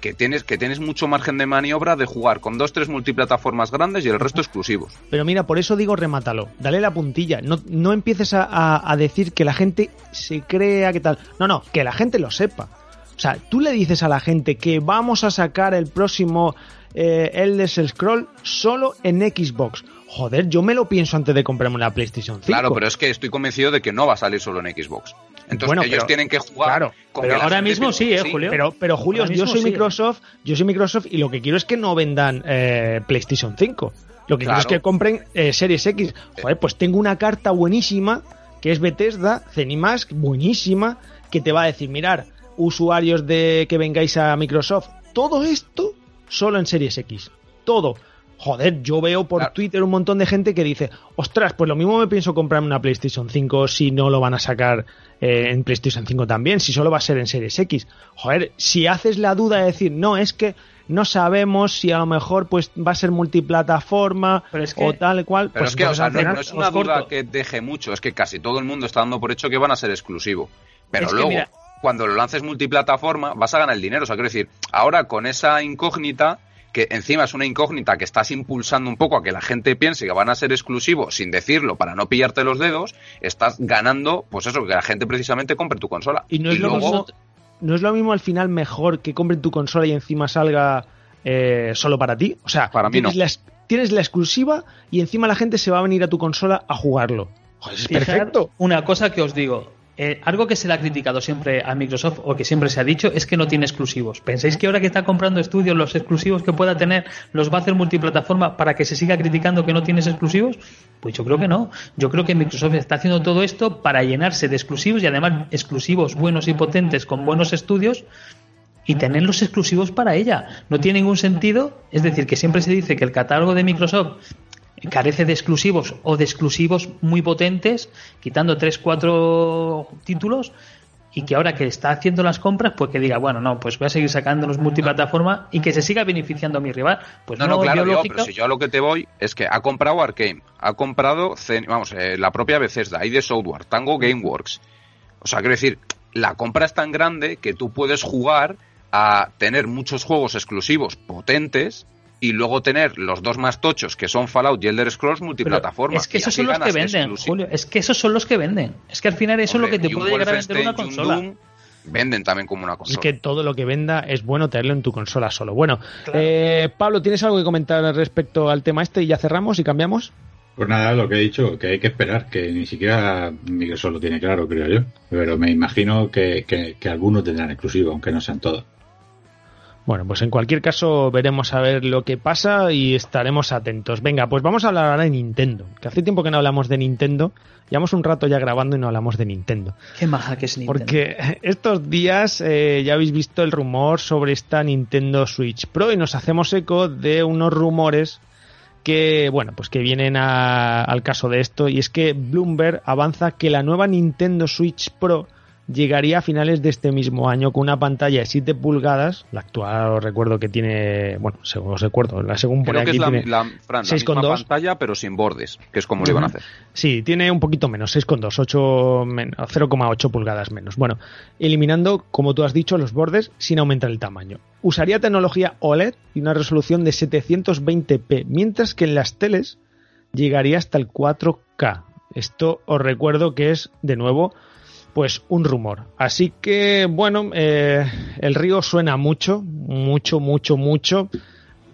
que tienes que tienes mucho margen de maniobra de jugar con dos tres multiplataformas grandes y el resto exclusivos. Pero mira, por eso digo remátalo, dale la puntilla, no, no empieces a, decir que la gente se crea que tal, no, no, que la gente lo sepa. O sea, tú le dices a la gente que vamos a sacar el próximo eh, Elder Scroll solo en Xbox joder, yo me lo pienso antes de comprarme una PlayStation 5. Claro, pero es que estoy convencido de que no va a salir solo en Xbox. Entonces ellos tienen que jugar. Claro, pero ahora mismo sí, ¿eh, Julio? Pero, pero Julio, yo soy Microsoft, yo soy Microsoft y lo que quiero es que no vendan eh, PlayStation 5. Lo que quiero es que compren eh, Series X. Joder, pues tengo una carta buenísima que es Bethesda, Zenimask, buenísima, que te va a decir, mirar, usuarios de que vengáis a Microsoft, todo esto solo en Series X. Todo joder, yo veo por Twitter un montón de gente que dice, ostras, pues lo mismo me pienso comprarme una PlayStation 5 si no lo van a sacar eh, en PlayStation 5 también, si solo va a ser en Series X. Joder, si haces la duda de decir, no, es que no sabemos si a lo mejor pues va a ser multiplataforma o tal cual. Pero pues es que, o sea, no, es una duda que deje mucho, es que casi todo el mundo está dando por hecho que van a ser exclusivo. Pero luego, cuando lo lances multiplataforma, vas a ganar el dinero. O sea, quiero decir, ahora con esa incógnita que encima es una incógnita que estás impulsando un poco a que la gente piense que van a ser exclusivos sin decirlo para no pillarte los dedos, estás ganando, pues eso, que la gente precisamente compre tu consola. Y no es, lo, mismo, no es lo mismo al final mejor que compren tu consola y encima salga eh, solo para ti. O sea, para mí tienes, la, tienes la exclusiva y encima la gente se va a venir a tu consola a jugarlo. es perfecto. Una cosa que os digo, eh, algo que se le ha criticado siempre a Microsoft o que siempre se ha dicho es que no tiene exclusivos. ¿Pensáis que ahora que está comprando estudios, los exclusivos que pueda tener los va a hacer multiplataforma para que se siga criticando que no tienes exclusivos? Pues yo creo que no. Yo creo que Microsoft está haciendo todo esto para llenarse de exclusivos y además exclusivos buenos y potentes con buenos estudios y tener los exclusivos para ella. No tiene ningún sentido. Es decir, que siempre se dice que el catálogo de Microsoft carece de exclusivos o de exclusivos muy potentes, quitando 3, 4 títulos, y que ahora que está haciendo las compras, pues que diga, bueno, no, pues voy a seguir sacándolos multiplataforma y que se siga beneficiando a mi rival. Pues no, no, claro, yo, pero si yo a lo que te voy es que ha comprado Arkane, ha comprado, vamos, eh, la propia Bethesda, de Software, Tango Gameworks. O sea, quiero decir, la compra es tan grande que tú puedes jugar a tener muchos juegos exclusivos potentes y luego tener los dos más tochos que son Fallout y Elder Scrolls multiplataforma. es que esos son los que venden, Julio. Es que esos son los que venden. Es que al final eso es lo que te puede llegar a vender una consola. venden también como una consola. Es que todo lo que venda es bueno tenerlo en tu consola solo. Bueno, eh, Pablo, ¿tienes algo que comentar respecto al tema este y ya cerramos y cambiamos? Pues nada, lo que he dicho, que hay que esperar, que ni siquiera Microsoft lo tiene claro, creo yo. Pero me imagino que, que, que algunos tendrán exclusivo, aunque no sean todos. Bueno, pues en cualquier caso veremos a ver lo que pasa y estaremos atentos. Venga, pues vamos a hablar ahora de Nintendo, que hace tiempo que no hablamos de Nintendo. Llevamos un rato ya grabando y no hablamos de Nintendo. Qué maja que es Nintendo. Porque estos días eh, ya habéis visto el rumor sobre esta Nintendo Switch Pro y nos hacemos eco de unos rumores que, bueno, pues que vienen al caso de esto y es que Bloomberg avanza que la nueva Nintendo Switch Pro llegaría a finales de este mismo año con una pantalla de 7 pulgadas, la actual os recuerdo que tiene, bueno, según os recuerdo, la según por Creo aquí que es la, tiene la, Fran, la 6,2. misma pantalla, pero sin bordes, que es como lo iban a hacer. Sí, tiene un poquito menos, 6,2, 8 men- 0,8 pulgadas menos. Bueno, eliminando, como tú has dicho, los bordes sin aumentar el tamaño. Usaría tecnología OLED y una resolución de 720p, mientras que en las teles llegaría hasta el 4K. Esto os recuerdo que es, de nuevo, pues un rumor. Así que, bueno, eh, el río suena mucho, mucho, mucho, mucho.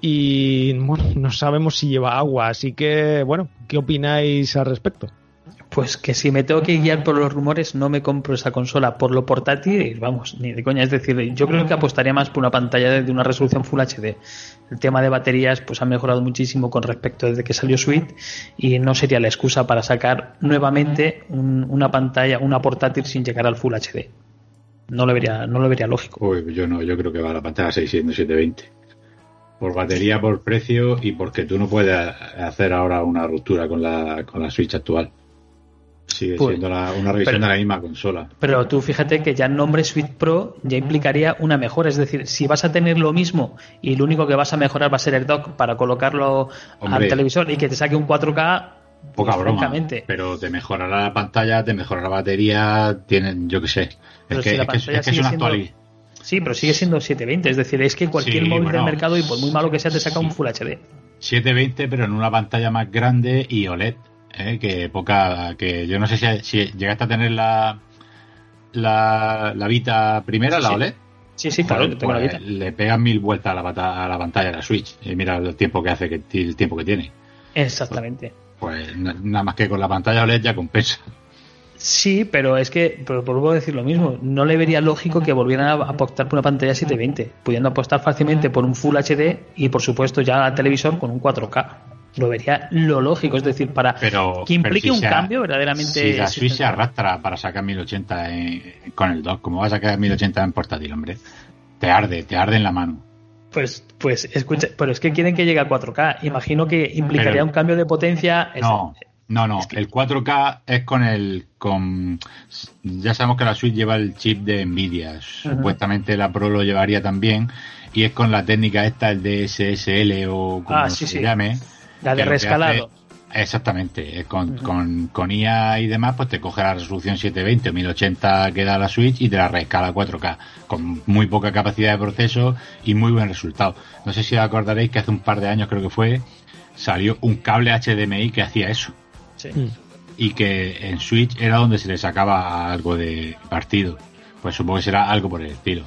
Y bueno, no sabemos si lleva agua. Así que, bueno, ¿qué opináis al respecto? Pues que si me tengo que guiar por los rumores, no me compro esa consola por lo portátil, vamos, ni de coña. Es decir, yo creo que apostaría más por una pantalla de una resolución Full HD. El tema de baterías pues ha mejorado muchísimo con respecto desde que salió Switch y no sería la excusa para sacar nuevamente un- una pantalla, una portátil sin llegar al Full HD. No lo vería, no lo vería lógico. Uy, yo no, yo creo que va la pantalla 600 720. Por batería, por precio y porque tú no puedes hacer ahora una ruptura con la, con la Switch actual. Sigue Pues, siendo la- una revisión pero- de la misma consola. Pero tú fíjate que ya el nombre Switch Pro ya implicaría una mejora. Es decir, si vas a tener lo mismo y lo único que vas a mejorar va a ser el dock para colocarlo Hombre. al televisor y que te saque un 4K, Poca pues, broma. Pero te mejorará la pantalla, te mejorará la batería, tienen, yo qué sé. Es que, si es, que, es que es sigue una siendo- actuali- Sí, pero sigue siendo 720. Es decir, es que cualquier Sí, móvil bueno, del mercado, y por muy malo que sea, te saca un. Full HD. 720, pero en una pantalla más grande y OLED. ¿Eh? Que poca. que Yo no sé si, si llegaste a tener la. La, la Vita primera, Sí, la. OLED. Sí, sí, claro, Pues, la pues, Vita. le pegan mil vueltas a la, a la pantalla de la Switch. Y mira el tiempo que hace, que el tiempo que tiene. Exactamente. Pues na- nada más que con la pantalla OLED ya compensa. Sí, pero es que, pero vuelvo a decir lo mismo, no le vería lógico que volvieran a apostar por una pantalla 720, pudiendo apostar fácilmente por un Full HD y por supuesto ya al televisor con un 4K. Lo vería lo lógico, es decir, para Pero, que implique pero si un cambio verdaderamente. Si la Switch se arrastra para sacar 1080 en- con el dock, ¿cómo va a sacar 1080 en portátil, hombre? Te arde, te arde en la mano. Pues, pues, escucha, pero es que quieren que llegue a 4K. Imagino que implicaría Pero- un cambio de potencia. No, no, no. es que- El 4K es con el. con Ya sabemos que la Switch lleva el chip de Nvidia. Supuestamente la Pro lo llevaría también. Y es con la técnica esta, el DSSL o como Ah, sí, se sí. llame. La de rescalado. hace- exactamente. es Con, con, con IA y demás, pues te coge la resolución 720 o 1080 que da la Switch y te la rescala a 4K. Con muy poca capacidad de proceso y muy buen resultado. No sé si os acordaréis que hace un par de años, creo que fue, salió un cable HDMI que hacía eso Sí. Mm. y que en Switch era donde se le sacaba algo de partido. Pues supongo que será algo por el estilo.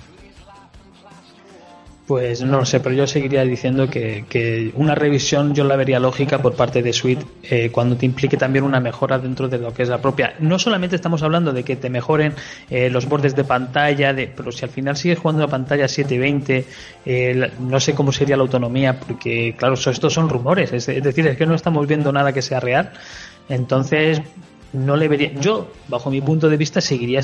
Pues no lo sé, pero yo seguiría diciendo que, que una revisión yo la vería lógica por parte de Suite eh, cuando te implique también una mejora dentro de lo que es la propia. No solamente estamos hablando de que te mejoren eh, los bordes de pantalla, de, pero si al final sigues jugando una pantalla 720, eh, no sé cómo sería la autonomía, porque claro, estos son rumores, es, es decir, es que no estamos viendo nada que sea real. Entonces, no le vería. Yo, bajo mi punto de vista, seguiría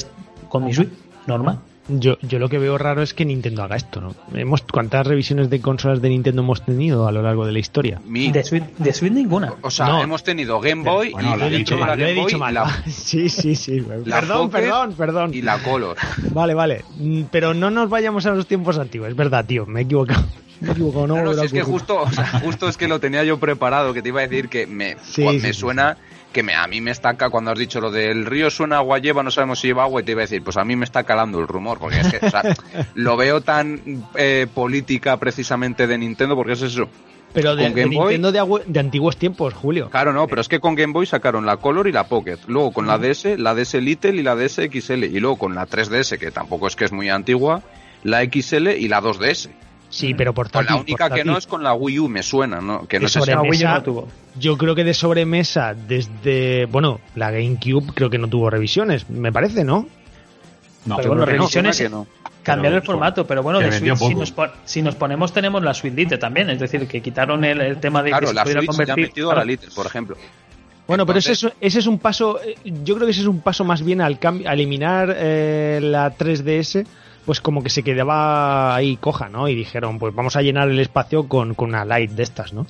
con mi Switch normal. Yo, yo lo que veo raro es que Nintendo haga esto, ¿no? Hemos, ¿Cuántas revisiones de consolas de Nintendo hemos tenido a lo largo de la historia? Mi- De Switch, de Switch ninguna. o sea, No. hemos tenido Game Boy Bueno, y lo he y dicho la mal, lo he Game Boy, dicho mal. la- Sí, sí, sí. la perdón, Pocket perdón, perdón. y la Color. Vale, vale. Mm, Pero no nos vayamos a los tiempos antiguos. Es verdad, tío. Me he equivocado. Me he equivocado. No, No, no, volverá si a es que justo, o sea, justo es que lo tenía yo preparado, que te iba a decir que me, Sí, cua- sí, me sí, suena, que me, a mí me está ca- cuando has dicho lo del río suena agua lleva, no sabemos si lleva agua, y te iba a decir, pues a mí me está calando el rumor, porque es que, o sea, lo veo tan eh, política precisamente de Nintendo, porque es eso. Pero de, Boy- Nintendo de, de antiguos tiempos, Julio. Claro, no, pero es que con Game Boy sacaron la Color y la Pocket. Luego con la DS, la DS Little y la DS XL. Y luego con la 3DS, que tampoco es que es muy antigua, la XL y la 2DS. Sí, pero por Con la única que no es con la Wii U, me suena, ¿no? Que no De sé si La Wii U sobremesa, no tuvo. yo creo que de sobremesa desde, bueno, la GameCube creo que no tuvo revisiones, me parece, ¿no? No, Pero bueno, que revisiones- que no. Cambiar el formato, pero bueno, que de Switch, si nos, si nos ponemos, tenemos la Switch Lite también. Es decir, que quitaron el, el tema de que Claro, se la pudiera Switch ya ha convertir. metido a la Little, por ejemplo. Bueno, pero ese es, ese es un paso, eh, yo creo que ese es un paso más bien al cambio, a eliminar eh, la 3DS, pues como que se quedaba ahí coja, ¿no? Y dijeron, pues vamos a llenar el espacio con, con una Lite de estas, ¿no?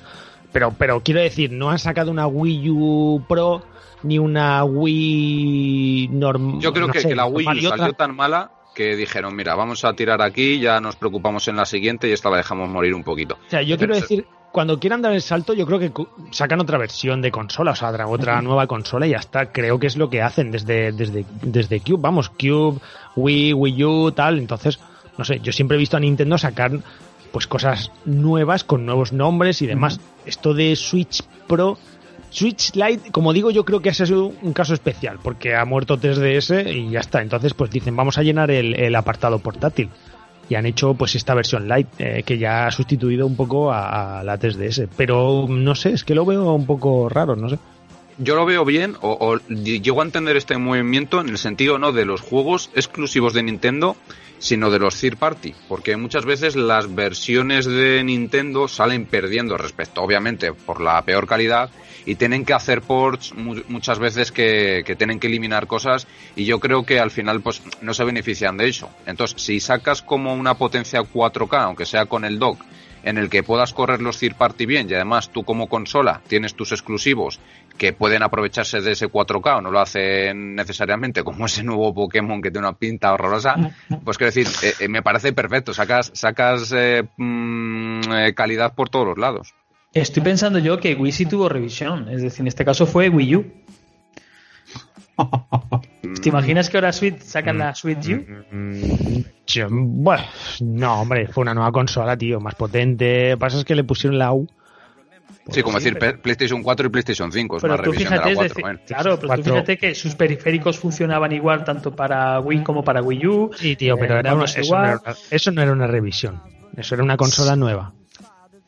Pero, pero quiero decir, no han sacado una Wii U Pro ni una Wii normal. Yo creo no que, sé, que la Wii U otra. salió tan mala que dijeron, mira, vamos a tirar aquí, ya nos preocupamos en la siguiente y esta la dejamos morir un poquito. O sea, yo quiero decir, cuando quieran dar el salto, yo creo que sacan otra versión de consola, o sea, otra, nueva consola y ya está. Creo que es lo que hacen desde, desde, desde Cube, vamos, Cube, Wii, Wii U, tal. Entonces, no sé, yo siempre he visto a Nintendo sacar pues cosas nuevas con nuevos nombres y demás. Esto de Switch Pro, Switch Lite, como digo, yo creo que ese es un un caso especial, porque ha muerto 3DS y ya está. Entonces, pues dicen, vamos a llenar el, el apartado portátil. Y han hecho pues esta versión Lite, eh, que ya ha sustituido un poco a, a la 3DS. Pero no sé, es que lo veo un poco raro, no sé. Yo lo veo bien, o, o llego a entender este movimiento en el sentido no de los juegos exclusivos de Nintendo, sino de los third party, porque muchas veces las versiones de Nintendo salen perdiendo respecto, obviamente, por la peor calidad y tienen que hacer ports mu- muchas veces que, que tienen que eliminar cosas y yo creo que al final pues no se benefician de eso. Entonces, si sacas como una potencia 4K, aunque sea con el dock, en el que puedas correr los third party bien y además tú como consola tienes tus exclusivos que pueden aprovecharse de ese 4K o no lo hacen necesariamente como ese nuevo Pokémon que tiene una pinta horrorosa, pues quiero decir, eh, eh, me parece perfecto, sacas, sacas eh, mm, eh, calidad por todos los lados. Estoy pensando yo que Wii sí tuvo revisión, es decir, en este caso fue Wii U. ¿Te imaginas que ahora Switch sacan la Switch U? Mm, bueno, no, hombre, fue una nueva consola, tío, más potente. Lo que pasa es que le pusieron la U. Sí, como decir PlayStation 4 y PlayStation 5, es Pero una tú revisión fíjate, de la 4. decir, bueno. claro, pero tú Cuatro. fíjate que sus periféricos funcionaban igual tanto para Wii como para Wii U. Sí, tío, pero Eh, era una- eso, no era, eso no era una revisión. Eso era una consola nueva.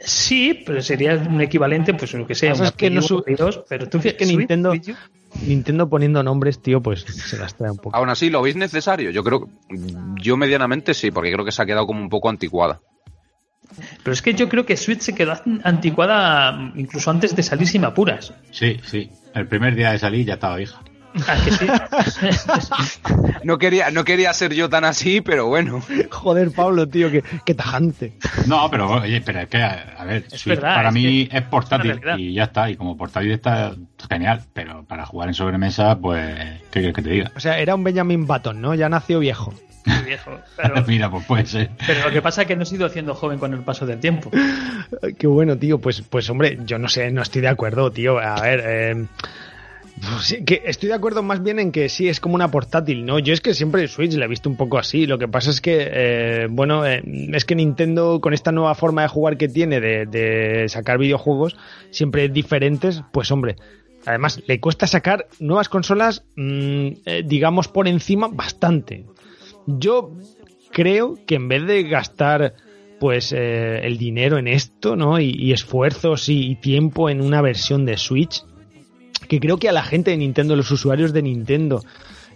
Sí, pero sería un equivalente, pues lo que sea, Pasa una es que no Wii U, su- Play 2, pero tú es que Nintendo- Nintendo poniendo nombres, tío, pues se las trae un poco. Aún así, ¿lo veis necesario? Yo creo, yo medianamente sí, porque creo que se ha quedado como un poco anticuada. Pero es que yo creo que Switch se quedó anticuada incluso antes de salir sin apuras. Sí, sí. El primer día de salir ya estaba hija. ¿A que sí? No quería, no quería ser yo tan así, pero bueno. Joder, Pablo, tío, qué, qué tajante. No, pero oye, pero es que, a, a ver, Es Switch verdad, para es mí que es portátil y ya está. Y como portátil está genial, pero para jugar en sobremesa, pues, ¿qué quieres que te diga? O sea, era un Benjamin Button, ¿no? Ya nació viejo. Muy viejo. Pero, Mira, pues puede ser. pero lo que pasa es que no se ha ido haciendo joven con el paso del tiempo. Qué bueno, tío. Pues, pues hombre, yo no sé, no estoy de acuerdo, tío. A ver, eh, sí, que estoy de acuerdo más bien en que sí, es como una portátil, ¿no? Yo es que siempre el Switch la he visto un poco así. Lo que pasa es que, eh, bueno, eh, es que Nintendo con esta nueva forma de jugar que tiene de, de sacar videojuegos siempre diferentes, pues hombre. Además, le cuesta sacar nuevas consolas, mm, eh, digamos, por encima bastante. Yo creo que en vez de gastar pues eh, el dinero en esto, ¿no? Y, esfuerzos y tiempo en una versión de Switch, que creo que a la gente de Nintendo, los usuarios de Nintendo,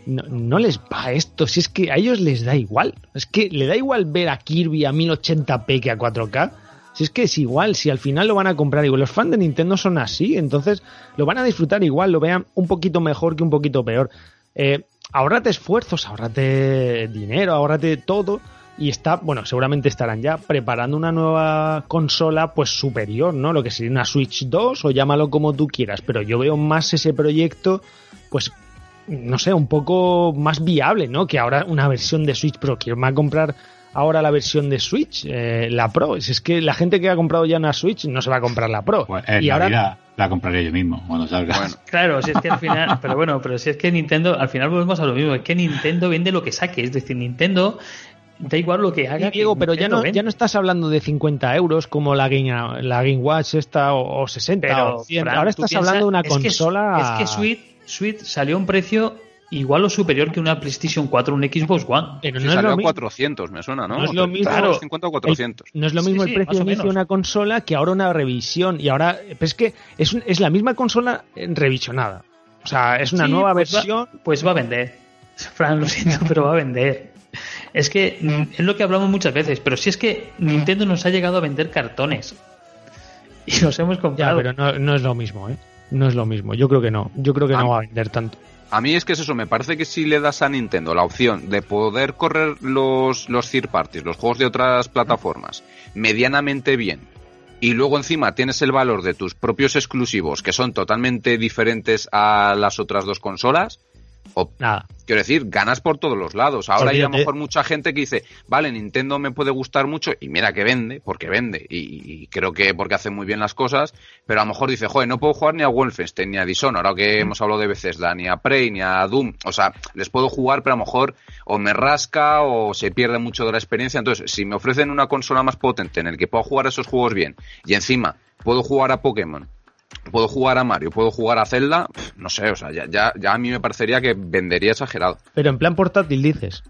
no, no les va esto. Si es que a ellos les da igual. Es que le da igual ver a Kirby a 1080p que a 4K. Si es que es igual, si al final lo van a comprar igual. Los fans de Nintendo son así, entonces lo van a disfrutar igual, lo vean un poquito mejor que un poquito peor. Eh, ahórrate esfuerzos, ahórrate dinero, ahórrate todo. Y está, bueno, seguramente estarán ya preparando una nueva consola, pues superior, ¿no? Lo que sería una Switch 2 o llámalo como tú quieras. Pero yo veo más ese proyecto, pues, no sé, un poco más viable, ¿no? Que ahora una versión de Switch Pro. ¿Quién va a comprar ahora la versión de Switch? Eh, la Pro. Si es que la gente que ha comprado ya una Switch no se va a comprar la Pro. Pues en y ahora la compraré yo mismo cuando salga. Bueno, Claro, si es que al final, pero bueno, pero si es que Nintendo, al final volvemos a lo mismo, es que Nintendo vende lo que saque, es decir, Nintendo da igual lo que haga. Sí, Diego, que pero ya no, ya no estás hablando de 50 euros como la Game, la Game Watch esta o, o 60 Pero, o 100. Fran, Ahora estás piensa- hablando de una es que- consola. es que Switch, Switch salió a un precio igual o superior que una PlayStation 4 o un Xbox One. Pero sí, no, es salió lo a mismo, 400, me suena, ¿no? No es lo mismo. 350 o el- 400. no es lo mismo Sí, el sí, precio o de inicio de menos. una consola que ahora una revisión. Y ahora, pero es que es, un- es la misma consola eh, revisionada. O sea, es una Sí, nueva pues va- versión. pues va a vender. Fran, lo siento, pero va a vender. Es que mm, es lo que hablamos muchas veces, pero si es que Nintendo nos ha llegado a vender cartones. Y los hemos Ya, comprado. pero no, no es lo mismo, ¿eh? No es lo mismo. Yo creo que no. Yo creo que Ah. no va a vender tanto. A mí es que es eso, me parece que si le das a Nintendo la opción de poder correr los, los third parties, los juegos de otras plataformas, medianamente bien, y luego encima tienes el valor de tus propios exclusivos que son totalmente diferentes a las otras dos consolas, o, Nada. quiero decir, ganas por todos los lados. Ahora hay a lo mejor mucha gente que dice, vale, Nintendo me puede gustar mucho, y mira que vende, porque vende, y, y creo que porque hace muy bien las cosas, pero a lo mejor dice, joder, no puedo jugar ni a Wolfenstein, ni a Dishonored, ahora que hemos hablado de Bethesda, ni a Prey, ni a Doom, o sea, les puedo jugar, pero a lo mejor o me rasca o se pierde mucho de la experiencia, entonces, si me ofrecen una consola más potente en el que puedo jugar esos juegos bien, y encima puedo jugar a Pokémon, puedo jugar a Mario, puedo jugar a Zelda, no sé, o sea, ya, ya, ya a mí me parecería que vendería exagerado. Pero en plan portátil dices.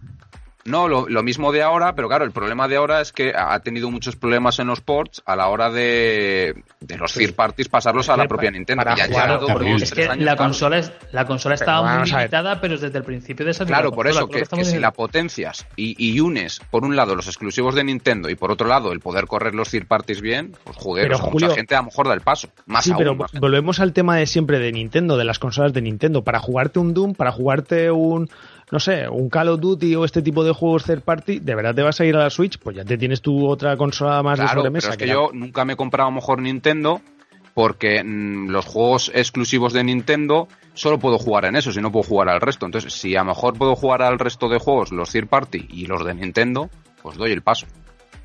No, lo, lo mismo de ahora, pero claro, el problema de ahora es que ha tenido muchos problemas en los ports a la hora de, de los third parties pasarlos a la Para- propia Nintendo. para Y jugar, claro, dos, es que años la consola, es, la consola estaba muy limitada, pero desde el principio de salir Claro, la por consola, eso, que, que estamos si en- la potencias y, y unes, por un lado, los exclusivos de Nintendo y por otro lado, el poder correr los third parties bien, pues joder, Pero, Julio- mucha gente a lo mejor da el paso. Más sí, aún, pero más gente. volvemos al tema de siempre de Nintendo, de las consolas de Nintendo. Para jugarte un Doom, para jugarte un, no sé, un Call of Duty o este tipo de juegos third party, ¿de verdad te vas a ir a la Switch? Pues ya te tienes tu otra consola más de Claro, sobremesa. pero es que yo nunca me he comprado a lo mejor Nintendo porque mm, los juegos exclusivos de Nintendo solo puedo jugar en esos y no puedo jugar al resto. Entonces, si a lo mejor puedo jugar al resto de juegos, los third party y los de Nintendo, pues doy el paso.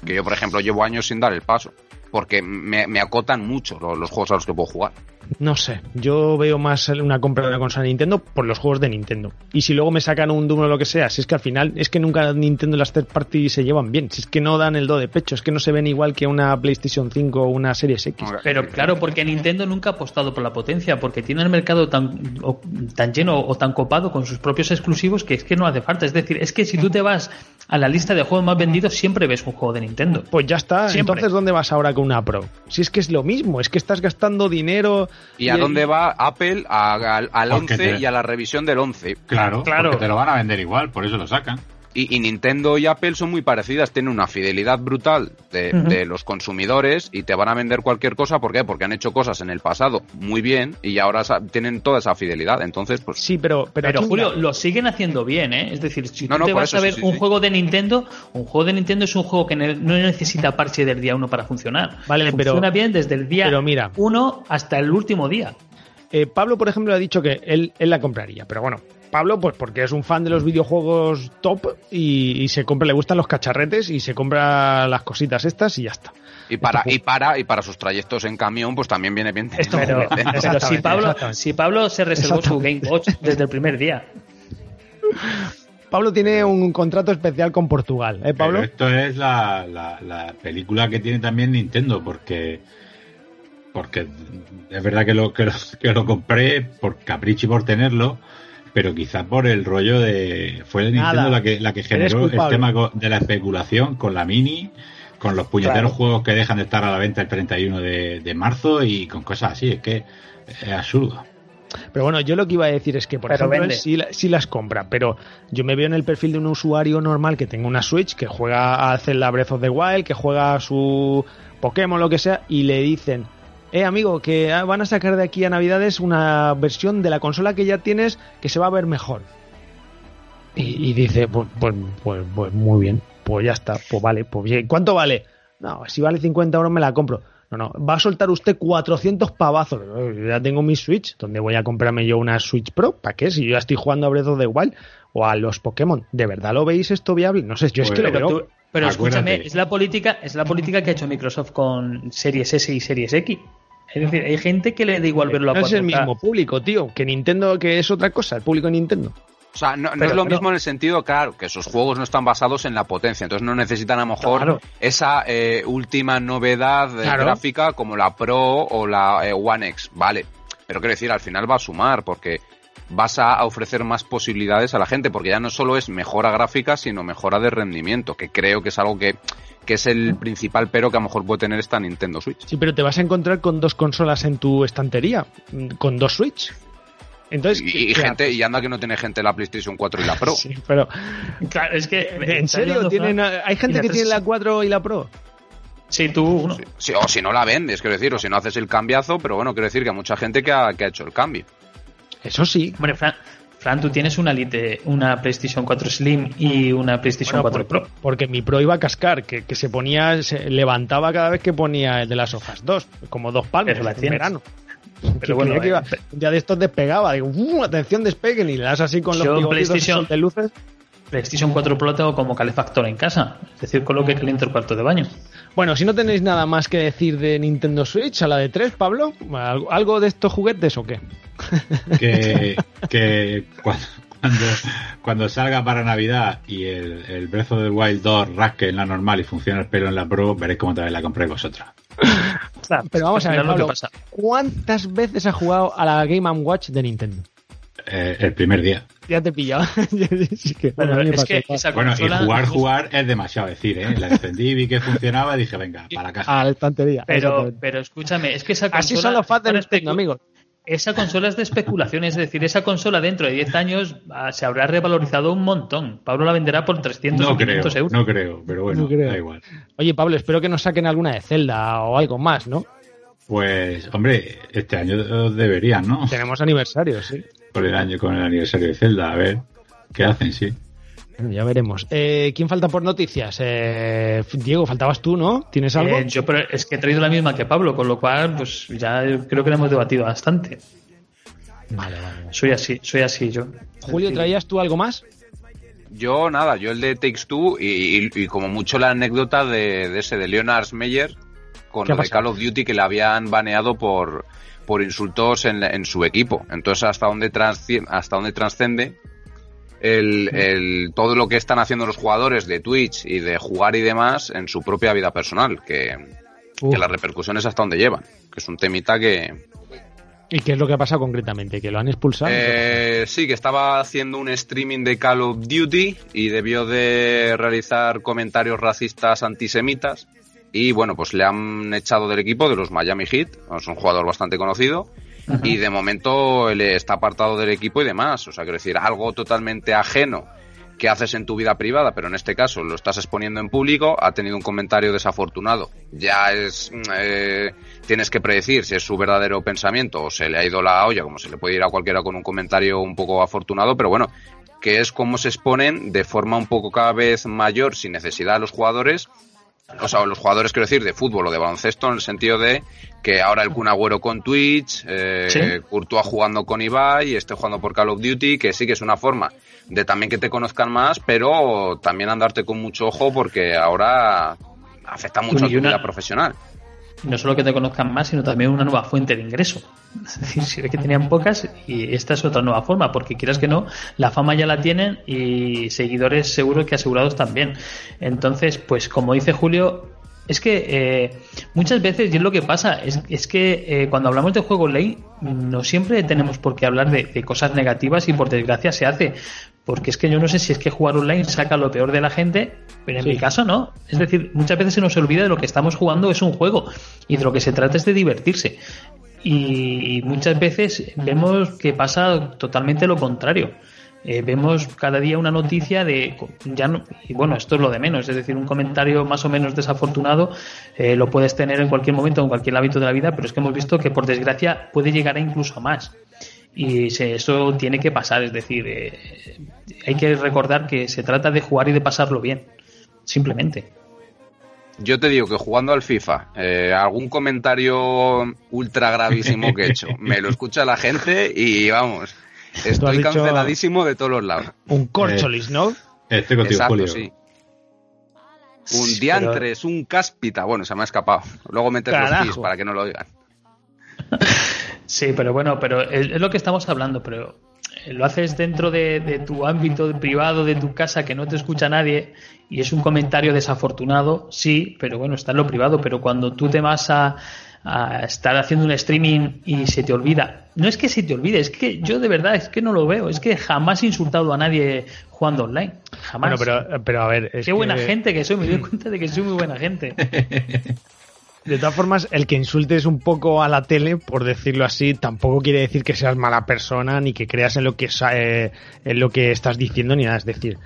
Que yo, por ejemplo, llevo años sin dar el paso. Porque me, me acotan mucho los, los juegos a los que puedo jugar. No sé, yo veo más una compra de una consola de Nintendo por los juegos de Nintendo. Y si luego me sacan un Doom o lo que sea, si es que al final es que nunca Nintendo y las third party se llevan bien, si es que no dan el do de pecho, es que no se ven igual que una PlayStation 5 o una Series X. Pero claro, porque Nintendo nunca ha apostado por la potencia, porque tiene el mercado tan, o- tan lleno o tan copado con sus propios exclusivos que es que no hace falta. Es decir, es que si tú te vas a la lista de juegos más vendidos, siempre ves un juego de Nintendo. Pues ya está, Siempre. entonces ¿dónde vas ahora con una Pro? Si es que es lo mismo, es que estás gastando dinero... ¿Y a dónde va Apple? A- al, al Porque 11 te- y a la revisión del 11. Claro, Claro. porque te lo van a vender igual, por eso lo sacan. Y, y Nintendo y Apple son muy parecidas, tienen una fidelidad brutal de, los consumidores y te van a vender cualquier cosa. ¿Por qué? Porque han hecho cosas en el pasado muy bien y ahora tienen toda esa fidelidad. Entonces, pues Sí, pero... Pero, Pero aquí, Julio, lo siguen haciendo bien, ¿eh? Es decir, si No, tú no, te vas eso a ver sí, un sí. juego de Nintendo, un juego de Nintendo es un juego que no necesita parche del día uno para funcionar. Vale, pero- Funciona bien desde el día pero mira. uno hasta el último día. eh, Pablo, por ejemplo, ha dicho que él, él la compraría, pero bueno... Pablo, pues porque es un fan de los videojuegos top y, y se compra, le gustan los cacharretes y se compra las cositas estas y ya está. y para Este y para y para sus trayectos en camión, pues también viene bien. Esto- Pero, si, Pablo, si Pablo se reservó su Game Watch desde el primer día. Pablo tiene un contrato especial con Portugal, ¿eh, Pablo? Pero esto es la, la, la película que tiene también Nintendo, porque porque es verdad que lo, que lo, que lo compré por capricho y por tenerlo, pero quizás por el rollo de... Fue Nintendo Nada. la que, la que generó el tema de la especulación con la Mini, con los puñeteros Claro. juegos que dejan de estar a la venta el 31 de, de marzo y con cosas así, es que es absurdo. Pero bueno, yo lo que iba a decir es que, por Pero ejemplo, sí, la- sí las compra, pero yo me veo en el perfil de un usuario normal que tenga una Switch, que juega a Zelda Breath of the Wild, que juega a su Pokémon, lo que sea, y le dicen, eh, amigo, que ah, van a sacar de aquí a Navidades una versión de la consola que ya tienes que se va a ver mejor. Y, y dice, pues, pues, pues, pues muy bien, pues ya está, pues vale, pues bien. ¿Cuánto vale? No, si vale 50 euros me la compro. No, no, va a soltar usted 400 pavazos. Yo ya tengo mi Switch, donde voy a comprarme yo una Switch Pro. ¿Para qué? Si yo ya estoy jugando a Breath of the Wild o a los Pokémon. ¿De verdad lo veis esto viable? No sé, yo es Pues, que lo Pero, veo. tú- pero escúchame, es la política, es la política que ha hecho Microsoft con Series S y Series X. Es decir, hay gente que le da igual verlo a No es el 4K. mismo público, tío. Que Nintendo, que es otra cosa, el público de Nintendo. O sea, no, no Pero- es lo pero- mismo en el sentido, claro, que sus juegos no están basados en la potencia, entonces no necesitan a lo mejor Claro. esa eh, última novedad eh, Claro. gráfica como la Pro o la eh, One X, vale. Pero quiero decir, al final va a sumar porque vas a ofrecer más posibilidades a la gente, porque ya no solo es mejora gráfica, sino mejora de rendimiento, que creo que es algo que, que es el principal pero que a lo mejor puede tener esta Nintendo Switch. Sí, pero te vas a encontrar con dos consolas en tu estantería, mm, con dos Switch. Entonces, Y, y ¿qué gente, y anda que no tiene gente la PlayStation 4 y la Pro. Sí, pero Claro, es que. ¿en serio tienen hay gente que tiene la 4 y la Pro? Sí, tú uno. Sí, sí, o si no la vendes, quiero decir, o si no haces el cambiazo, pero bueno, quiero decir que hay mucha gente que ha, que ha hecho el cambio. Eso sí. Hombre, Fran, Fran, tú tienes una Lite, una PlayStation 4 Slim y una PlayStation Bueno, 4 por- Pro. Porque mi Pro iba a cascar, que, que se ponía, se levantaba cada vez que ponía el de las hojas 2, como dos palmos Pero la en verano. Pero bueno, que iba- eh, de estos despegaba, digo, "Uh, atención, despeguen, y le das así con los PlayStation- de luces. PlayStation 4 Pro tengo como calefactor en casa, es decir, con lo que caliento el cuarto de baño. Bueno, si no tenéis nada más que decir de Nintendo Switch, a la de 3, Pablo, ¿algo algo de estos juguetes o qué? Que, que cuando, cuando, cuando salga para Navidad y el, el Breath of the Wild 2 rasque en la normal y funcione el pelo en la Pro, veréis cómo también la compréis vosotros. Pero vamos a ver, lo que Pablo, pasa. ¿cuántas veces has jugado a la Game Watch de Nintendo? Eh, el primer día. Ya te he pillado. Sí que- Bueno, es que esa y jugar, jugar es demasiado decir, ¿eh? La encendí, vi que funcionaba y dije, venga, para la casa. a la estantería. Pero, pero escúchame, es que esa consola. Así son los fans de Nintendo, amigos. Esa consola es de especulación, es decir, esa consola dentro de 10 años ah, se habrá revalorizado un montón. Pablo la venderá por 300 No o creo, 500 euros. no creo, pero bueno, No creo. da igual. Oye, Pablo, espero que nos saquen alguna de Zelda o algo más, ¿no? Pues, hombre, este año deberían, ¿no? Tenemos aniversario, sí. Por el año con el aniversario de Zelda, a ver qué hacen, sí. Bueno, Ya veremos. Eh, ¿Quién falta por noticias? Eh, Diego, faltabas tú, ¿no? ¿Tienes algo? Eh, yo pero es que he traído la misma que Pablo, con lo cual, pues ya creo que la hemos debatido bastante. Vale, vale. vale. Soy así, soy así yo. Julio, ¿traías tú algo más? Yo nada, yo el de Takes Two y, y- y como mucho la anécdota de, de ese de Leonard Meyer con ¿Qué ha lo de? Call of Duty que le habían baneado por, por insultos en, en su equipo. Entonces hasta dónde transci- hasta dónde trascende el, el- todo lo que están haciendo los jugadores de Twitch y de jugar y demás en su propia vida personal, que, las repercusiones hasta dónde llevan, que es un temita que, ¿Y qué es lo que ha pasado concretamente? ¿Que lo han expulsado? Eh, sí, que estaba haciendo un streaming de Call of Duty y debió de realizar comentarios racistas antisemitas. Y bueno, pues le han echado del equipo de los Miami Heat. Es un jugador bastante conocido. Y de momento está apartado del equipo y demás. O sea, quiero decir, algo totalmente ajeno que haces en tu vida privada, pero en este caso lo estás exponiendo en público, ha tenido un comentario desafortunado. Ya es. mm, eh, tienes que predecir si es su verdadero pensamiento o se le ha ido la olla, como se le puede ir a cualquiera con un comentario un poco afortunado, pero bueno, que es como se exponen de forma un poco cada vez mayor, sin necesidad de los jugadores. O sea, los jugadores, quiero decir, de fútbol o de baloncesto, en el sentido de que ahora el Kun Agüero con Twitch, eh, Sí. Courtois jugando con Ibai, esté jugando por Call of Duty, que sí que es una forma de también que te conozcan más, pero también andarte con mucho ojo porque ahora afecta mucho a tu vida profesional. No solo que te conozcan más, sino también una nueva fuente de ingreso. Es decir, si ves que tenían pocas y esta es otra nueva forma, porque quieras que no, la fama ya la tienen y seguidores seguros que asegurados también. Entonces, pues como dice Julio, es que eh, muchas veces, y es lo que pasa, es, es que eh, cuando hablamos de juego ley, no siempre tenemos por qué hablar de cosas negativas y por desgracia se hace. Porque es que yo no sé si es que jugar online saca lo peor de la gente, pero en Sí. mi caso no. Es decir, muchas veces se nos olvida de lo que estamos jugando es un juego y de lo que se trata es de divertirse. Y muchas veces vemos que pasa totalmente lo contrario. Eh, vemos cada día una noticia de ya no, y bueno esto es lo de menos es decir un comentario más o menos desafortunado eh, lo puedes tener en cualquier momento en cualquier hábito de la vida pero es que hemos visto que por desgracia puede llegar a incluso a más y se- eso tiene que pasar es decir eh, hay que recordar que se trata de jugar y de pasarlo bien simplemente Yo te digo que jugando al FIFA, eh, algún comentario ultra gravísimo que he hecho, me lo escucha la gente y vamos, estoy canceladísimo de todos los lados. Un corcholis, ¿no? Estoy contigo, Exacto, Julio. sí. Un diantres, un cáspita. Bueno, se me ha escapado. Luego metes Carajo. los para que no lo oigan. Sí, pero bueno, pero es, es lo que estamos hablando, pero eh, lo haces dentro de, de tu ámbito privado, de tu casa, que no te escucha nadie, y es un comentario desafortunado, sí, pero bueno, está en lo privado, pero cuando tú te vas a, a estar haciendo un streaming y se te olvida, no es que se te olvide, es que yo de verdad es que no lo veo, es que jamás he insultado a nadie jugando online, jamás. Bueno, pero, pero a ver. es Qué buena que- gente que soy, me doy cuenta de que soy muy buena gente. De todas formas, el que insultes un poco a la tele, por decirlo así, tampoco quiere decir que seas mala persona ni que creas en lo que, eh, en lo que estás diciendo ni nada. Es decir,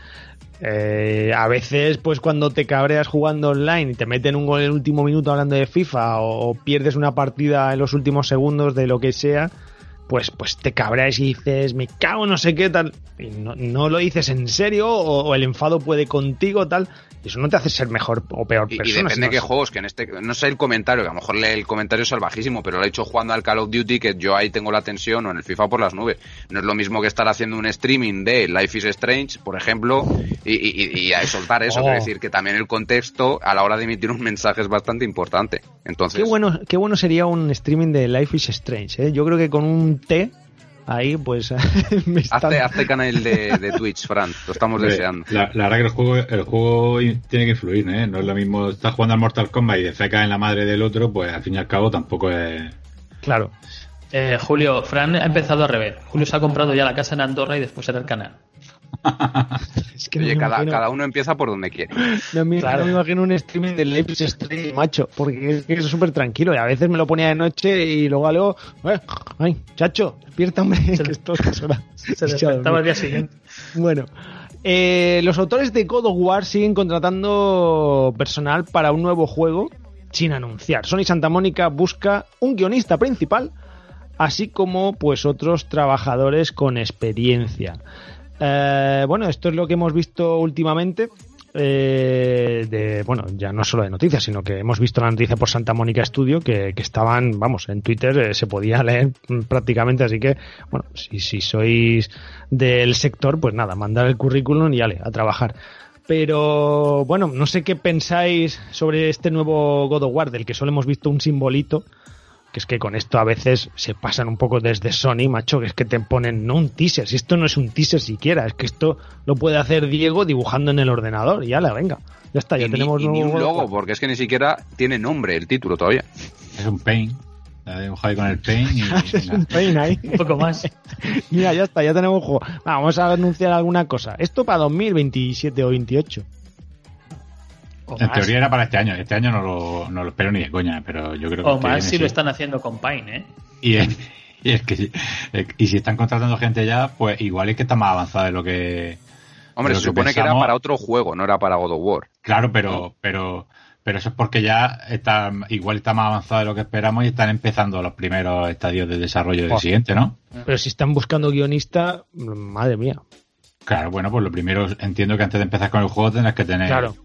eh, a veces, pues cuando te cabreas jugando online y te meten un gol en el último minuto hablando de FIFA o pierdes una partida en los últimos segundos de lo que sea, pues, pues te cabreas y dices, me cago no sé qué tal, y no, no lo dices en serio, o, o el enfado puede contigo, tal, y eso no te hace ser mejor o peor Y, y persona. depende de qué es- juegos, que en este, no sé el comentario, que a lo mejor el comentario es salvajísimo, pero lo ha hecho jugando al Call of Duty, que yo ahí tengo la tensión, o en el FIFA por las nubes. No es lo mismo que estar haciendo un streaming de Life is Strange, por ejemplo, y, y, y- a soltar eso, Oh. quiero decir que también el contexto a la hora de emitir un mensaje es bastante importante. Entonces, Qué bueno, qué bueno sería un streaming de Life is Strange, ¿eh? Yo creo que con un T ahí, pues me están- hazte, hazte canal de, de Twitch, Fran, lo estamos deseando. La, la verdad que el juego, el juego tiene que influir, ¿eh? No es lo mismo, estás jugando al Mortal Kombat y defecas en la madre del otro, pues al fin y al cabo tampoco es... Claro. Eh, Julio, Fran ha empezado a rever. Julio se ha comprado ya la casa en Andorra y después era el canal. Es que Oye, cada, imagino- cada uno empieza por donde quiere. No me, Claro. no me imagino un streaming de is Strange, macho, porque es que es súper tranquilo y a veces me lo ponía de noche y luego luego, eh, ay, chacho, despierta, hombre, Se- que esto. Se despertaba al día siguiente. Bueno, eh, los autores de God of War siguen contratando personal para un nuevo juego sin anunciar. Sony Santa Mónica busca un guionista principal, así como pues otros trabajadores con experiencia. Eh, bueno, esto es lo que hemos visto últimamente. eh, de bueno ya no solo de noticias sino que hemos visto la noticia por Santa Mónica Studio que, estaban vamos en Twitter eh, se podía leer mm, prácticamente así que bueno si, si sois del sector pues nada mandar el currículum y ale a trabajar pero bueno no sé qué pensáis sobre este nuevo God of War del que solo hemos visto un simbolito que es que con esto a veces se pasan un poco desde Sony, macho, que es que te ponen no un teaser, si esto no es un teaser siquiera, es que esto lo puede hacer Diego dibujando en el ordenador y ya la venga, ya está, ya y, ni, tenemos y ni un logo, porque es que ni siquiera tiene nombre el título todavía. Es un pain. La dibujado ahí con el pain y... Es un pain ahí. Un poco más. Mira, ya está, ya tenemos juego. Va, Vamos a anunciar alguna cosa. Esto para 2027 o 28. O En más, teoría era para este año. Este año no lo, no lo espero ni de coña, pero yo creo que... o que más si lo están haciendo con Pine, ¿eh? Y es, y es que y si están contratando gente ya, pues igual es que está más avanzado de lo que... Hombre, se supone que era para otro juego, no era para God of War. Claro, pero, pero, pero eso es porque ya está, igual está más avanzado de lo que esperamos y están empezando los primeros estadios de desarrollo del siguiente, ¿no? Pero si están buscando guionista, madre mía. Claro, bueno, pues lo primero entiendo que antes de empezar con el juego tendrás que tener, Claro.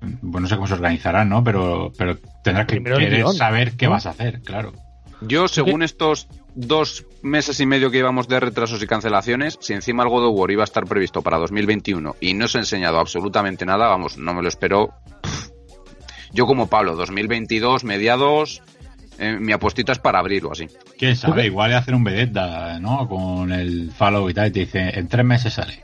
Bueno, no sé cómo se organizarán, ¿no? Pero, pero tendrás que Primero querer guion, saber qué ¿no? vas a hacer, claro. Yo, según estos dos meses y medio que llevamos de retrasos y cancelaciones, si encima el God of War iba a estar previsto para 2021 y no se ha enseñado absolutamente nada, vamos, no me lo espero. Yo como Pablo, 2022, mediados, eh, mi apostita es para abril o así. Quién sabe, igual es hacer un vedetta, ¿no? Con el Fallout y tal, y te dice, en tres meses sale.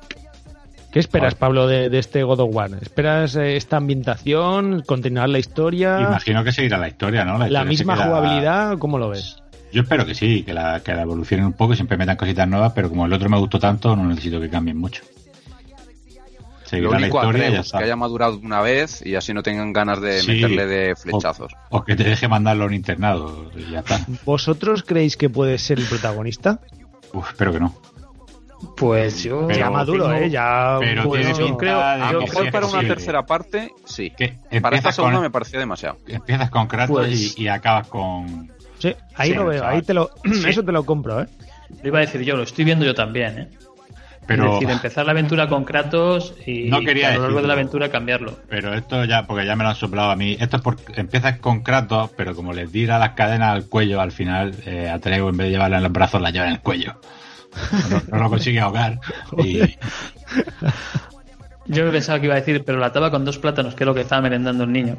¿Qué esperas. Pablo, de, de este God of War? ¿Esperas eh, esta ambientación, continuar la historia, Imagino que seguirá la historia, ¿no? la historia misma queda- jugabilidad? ¿Cómo lo ves? Yo espero que sí, que la, que la evolucionen un poco y siempre metan cositas nuevas, pero como el otro me gustó tanto, no necesito que cambien mucho. Lo Seguirá la historia y ya está. que haya madurado una vez y así no tengan ganas de Sí. meterle de flechazos. O que te deje mandarlo a un internado y ya está. ¿Vosotros creéis que puede ser el protagonista? Uf, espero que no. Pues yo... Pero ya maduro, tengo- ¿eh? Ya pero tiene Yo pinta creo, de a que lo mejor es para una tercera parte, sí. Que Para esta empiezas segunda con, me parecía demasiado. empiezas con Kratos Pues- y, y acabas con... Sí, ahí Sí, lo veo, chaval. ahí te lo, Sí. eso te lo compro, ¿eh? Lo iba a decir yo, lo estoy viendo yo también, ¿eh? Pero, Es decir, empezar la aventura con Kratos y No quería a lo largo de la aventura cambiarlo. pero esto ya, porque ya me lo han soplado a mí. Esto es porque empiezas con Kratos, pero como les tira las cadenas al cuello, al final eh, Atreus en vez de llevarla en los brazos la lleva en el cuello. No, no lo consigue ahogar. Y, Yo pensaba que iba a decir, pero la ataba con dos plátanos, que es lo que estaba merendando el niño.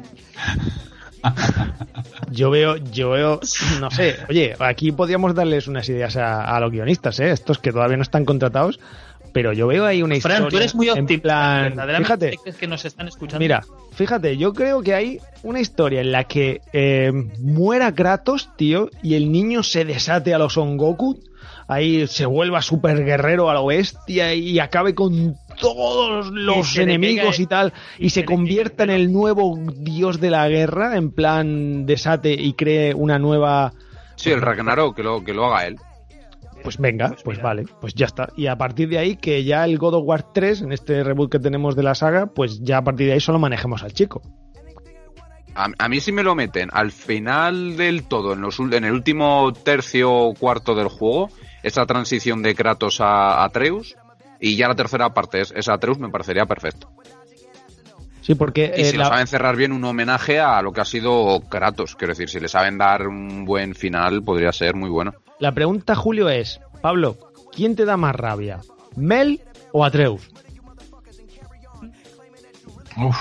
Yo veo, yo veo, no sé, oye, aquí podríamos darles unas ideas a, a los guionistas, ¿eh? Estos que todavía no están contratados, pero yo veo ahí una historia. Fran, tú eres muy en optimista. fíjate, crees que nos están escuchando. mira, fíjate, yo creo que hay una historia en la que eh, muera Kratos, tío, y el niño se desate a los Son Goku, ahí se vuelva super guerrero a la bestia y acabe con todos los enemigos y tal, y, y se convierta en el nuevo dios de la guerra, en plan desate y cree una nueva... Sí, el Ragnarok, que lo, que lo haga él. Pues venga, Pues pues, vale, pues ya está. Y a partir de ahí, que ya el God of War 3, en este reboot que tenemos de la saga, pues ya a partir de ahí solo manejemos al chico. a, a mí si me lo meten al final del todo, en, los, ul- en el último tercio o cuarto del juego, esa transición de Kratos a Atreus, y ya la tercera parte es, es Atreus, me parecería perfecto. Sí, porque Y eh, si lo la- saben cerrar bien, un homenaje a lo que ha sido Kratos. Quiero decir, si le saben dar un buen final, podría ser muy bueno. la pregunta, Julio, es, Pablo, ¿quién te da más rabia? ¿Mel o Atreus? Uf,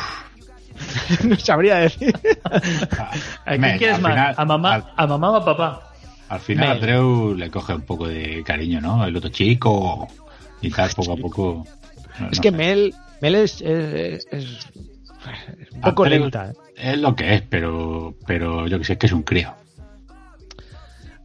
no sabría decir. ¿A quién Men, quieres más? final- ¿A mamá, al- ¿A mamá o a papá? Al final Mel. Atreu le coge un poco de cariño, ¿no? El otro chico y tal, poco a poco. no- es no que sé. Mel, Mel es, es, es- es un poco lenta. ¿eh? Es lo que es, pero, pero yo que sé, es que es un crío.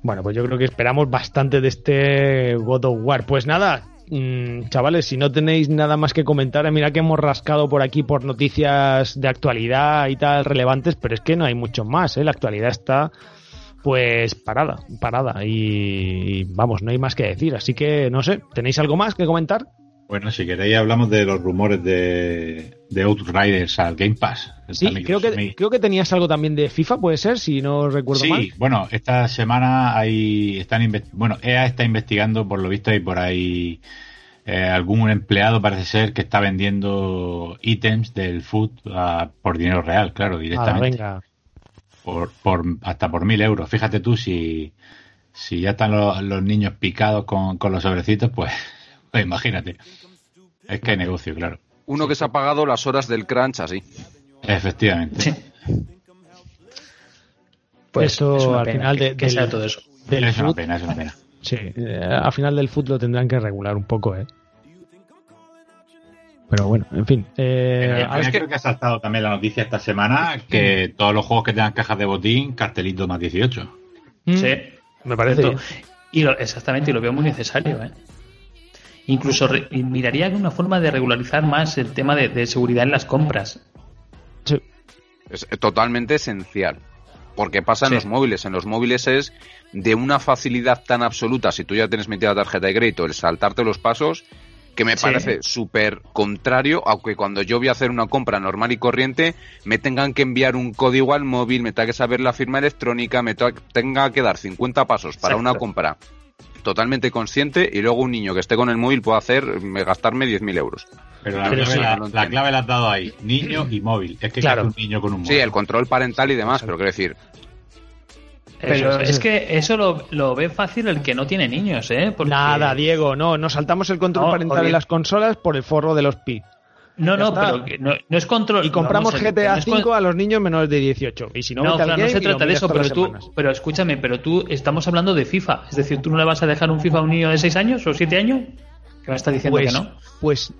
Bueno, pues yo creo que esperamos bastante de este God of War. Pues nada, mm, chavales, si no tenéis nada más que comentar, eh, mira que hemos rascado por aquí por noticias de actualidad y tal relevantes, pero es que no hay mucho más, ¿eh? La actualidad está pues parada, parada y, y vamos, no hay más que decir. Así que no sé, ¿tenéis algo más que comentar? Bueno, si queréis hablamos de los rumores de, de Outriders al Game Pass. Sí, creo que, creo que tenías algo también de FIFA, puede ser, si no recuerdo Sí, mal. bueno, esta semana hay, están bueno, EA está investigando, por lo visto, hay por ahí eh, algún empleado, parece ser, que está vendiendo ítems del food a- por dinero real, claro, Ah, directamente. venga. Por, por hasta por mil euros. Fíjate tú si, si ya están los, los niños picados con, con los sobrecitos, pues, pues imagínate. Es que hay negocio, claro. Uno que se ha pagado las horas del crunch así. Efectivamente. Sí. Eso es una al pena final que, de- que del- sea todo eso. Del es una pena, es una pena. Sí, eh, al final del fútbol lo tendrán que regular un poco, ¿eh? Pero bueno, en fin. eh, que- creo que ha saltado también la noticia esta semana que todos los juegos que tengan cajas de botín, cartelito más 18. Mm, Sí, me parece bien. Y lo- exactamente, y lo veo muy necesario. ¿eh? Incluso re- y miraría una forma de regularizar más el tema de, de seguridad en las compras. Sí. Es totalmente esencial. Porque pasa en Sí. los móviles. En los móviles es de una facilidad tan absoluta, si tú ya tienes metida la tarjeta de crédito, el saltarte los pasos, que me Sí. parece súper contrario, aunque cuando yo voy a hacer una compra normal y corriente, me tengan que enviar un código al móvil, me tenga que saber la firma electrónica, me tenga que dar 50 pasos para Exacto. una compra totalmente consciente y luego un niño que esté con el móvil pueda hacer, me gastarme 10.000 euros. Pero la, Pero clave, sí, la, no lo la entiendo. clave la has dado ahí. Niño y móvil. Es que Claro. claro. un niño con un móvil. Sí, el control parental y demás, pero quiero decir, Pero Eso, es, eso. que eso lo, lo ve fácil el que no tiene niños, ¿eh? Porque- Nada, Diego, no, nos saltamos el control No, parental en las consolas por el forro de los pi. No, Ya no, está. pero que no, no es control. Y compramos GTA con- 5 a los niños menores de 18. Y si no, No, no se trata de eso, pero tú, semanas. pero escúchame, pero tú estamos hablando de FIFA, es decir, tú no le vas a dejar un FIFA a un niño de 6 años o 7 años, que me está diciendo Pues, que no. pues,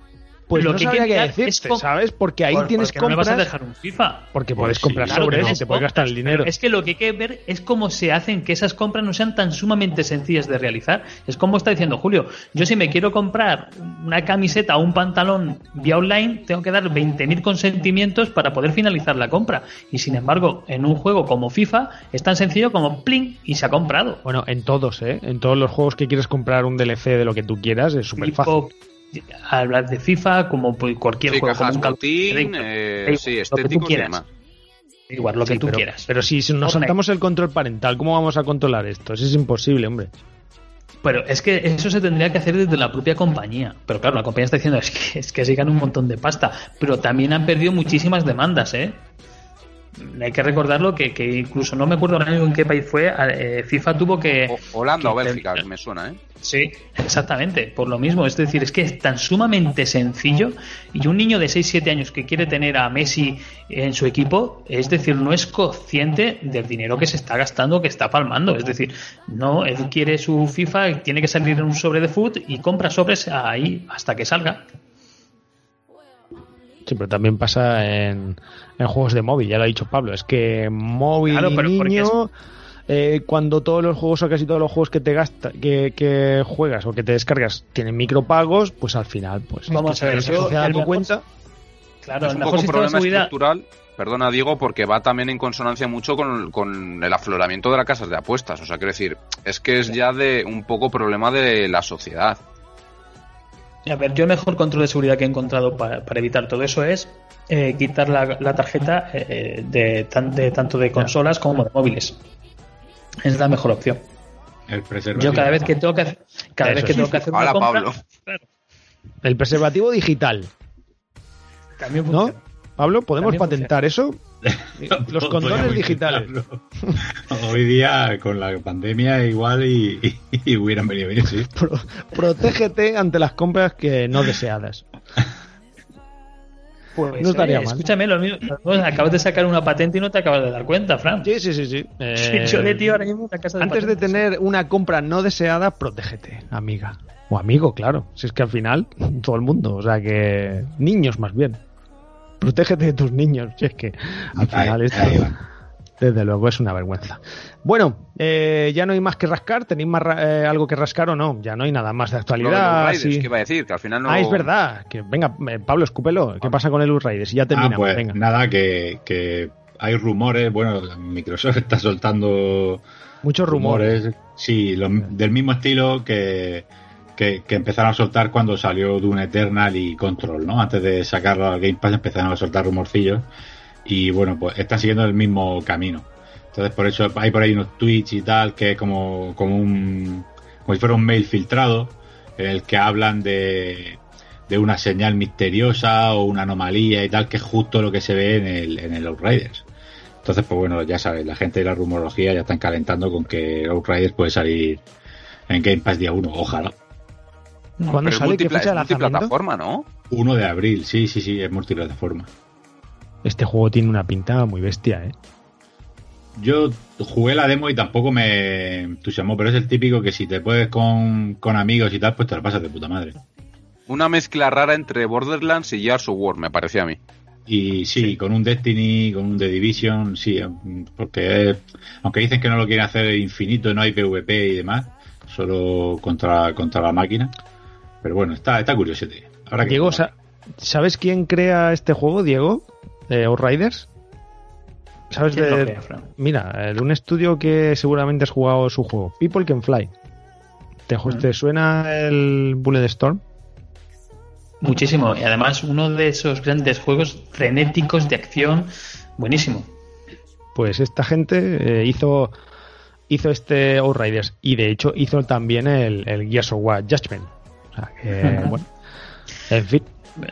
pues Lo no que sabría qué quiere decirte, es ¿sabes? Porque ahí Por- tienes porque no le vas a compras... dejar un FIFA. Porque Pues puedes sí, comprar claro, sobres pero y te puedes gastar el dinero. Es que lo que hay que ver es cómo se hacen que esas compras no sean tan sumamente sencillas de realizar. Es como está diciendo Julio. Yo si me quiero comprar una camiseta o un pantalón vía online, tengo que dar 20.000 consentimientos para poder finalizar la compra. Y sin embargo, en un juego como FIFA es tan sencillo como pling y se ha comprado. Bueno, en todos, ¿eh? En todos los juegos que quieres comprar un DLC de lo que tú quieras es súper fácil. Hablar de FIFA como cualquier sí, juego. como un eh, igual, sí, lo que tú quieras. demás. Igual, lo que Sí, tú pero, quieras. Pero si nos saltamos el control parental, ¿cómo vamos a controlar esto? Eso es imposible, hombre. Pero es que eso se tendría que hacer desde la propia compañía. Pero claro, la compañía está diciendo es que, es que se ganan un montón de pasta. Pero también han perdido muchísimas demandas, ¿eh? Hay que recordarlo que, que incluso no me acuerdo ahora mismo en qué país fue. eh, FIFA tuvo que. O- Holanda o Bélgica, que me suena, ¿eh? Sí, exactamente, por lo mismo. Es decir, es que es tan sumamente sencillo y un niño de 6-7 años que quiere tener a Messi en su equipo, es decir, no es consciente del dinero que se está gastando, que está palmando. Es decir, no, él quiere su FIFA, tiene que salir en un sobre de foot y compra sobres ahí hasta que salga. Sí, pero también pasa en, en juegos de móvil, ya lo ha dicho Pablo. Es que móvil Claro, y pero niño, eh, cuando todos los juegos o casi todos los juegos que te gasta, que, que juegas o que te descargas tienen micropagos, pues al final, pues Vamos a ver, dando mejor- cuenta. Claro, es el un mejor poco de problema seguridad. estructural, perdona Diego, porque va también en consonancia mucho con, con el afloramiento de las casas de apuestas. O sea, quiero decir, es que es ya de un poco problema de la sociedad. A ver, yo el mejor control de seguridad que he encontrado para, para evitar todo eso es eh, quitar la, la tarjeta eh, de, tan- de tanto de consolas como de móviles. Es la mejor opción. El preservativo. Yo cada vez que tengo que hacer, cada vez que sí. tengo que hacer una Hola, compra, Pablo. El preservativo digital, también ¿no? Pablo, ¿podemos También patentar eso? Los condones digitales. Hoy día, con la pandemia, igual y, y- y hubieran venido bien, sí. Pro- protégete ante las compras que no deseadas. Pues, No estaría mal. Escúchame, lo mismo, lo- acabas de sacar una patente y no te acabas de dar cuenta, Fran. Sí, sí, sí, sí. Eh, Yo de tío ahora mismo en la casa de antes de tener una compra no deseada, protégete, amiga. O amigo, claro. Si es que al final, todo el mundo. O sea que. Niños más bien. Protégete de tus niños. Si es que al Ahí- final esto. ahí va. Desde luego es una vergüenza. Bueno, eh, ya no hay más que rascar. ¿Tenéis más ra- eh, algo que rascar o no? Ya no hay nada más de los actualidad. Sí. que iba a decir, que al final no. Ah, es verdad. Que venga, eh, Pablo, escúpelo. ¿Qué pasa con el Riders? Y ya Ah, terminamos. pues venga. nada, que, que hay rumores. Bueno, Microsoft está soltando Muchos rumores. Sí, lo- del mismo estilo que, que, empezaron a soltar cuando salió Doom Eternal y Control, ¿no? Antes de sacarlo al Game Pass empezaron a soltar rumorcillos y bueno, pues están siguiendo el mismo camino. Entonces por eso hay por ahí unos tweets y tal que es como, como un como si fuera un mail filtrado en el que hablan de, de una señal misteriosa o una anomalía y tal que es justo lo que se ve en el, en el Outriders. Entonces, pues bueno, ya sabes, la gente de la rumorología ya están calentando con que Outriders puede salir en Game Pass día 1, ojalá. ¿Cuándo sale? ¿Qué fecha de multiplataforma, ¿no? 1 de abril, sí, sí, sí, es multiplataforma. Este juego tiene una pinta muy bestia, ¿eh? Yo jugué la demo y tampoco me entusiasmó, pero es el típico que si te puedes con, con amigos y tal, pues te lo pasas de puta madre. Una mezcla rara entre Borderlands y Gears of War, me parecía a mí. Y sí, con un Destiny, con un The Division, sí, porque es- aunque dicen que no lo quieren hacer infinito, no hay PvP y demás, solo contra, contra la máquina. Pero bueno, está, está curioso. Ahora que Diego, sa- ¿sabes quién crea este juego, Diego? De Outriders. ¿Sabes ¿Quién lo de.? crea? Mira, un estudio que seguramente has jugado su juego, People Can Fly. ¿Te, Mm. te suena el Bullet Storm? Muchísimo. Y además uno de esos grandes juegos frenéticos de acción. Buenísimo. Pues esta gente eh, hizo hizo este Outriders y de hecho hizo también el, el Gears of War Judgment. Sea que, bueno. En fin,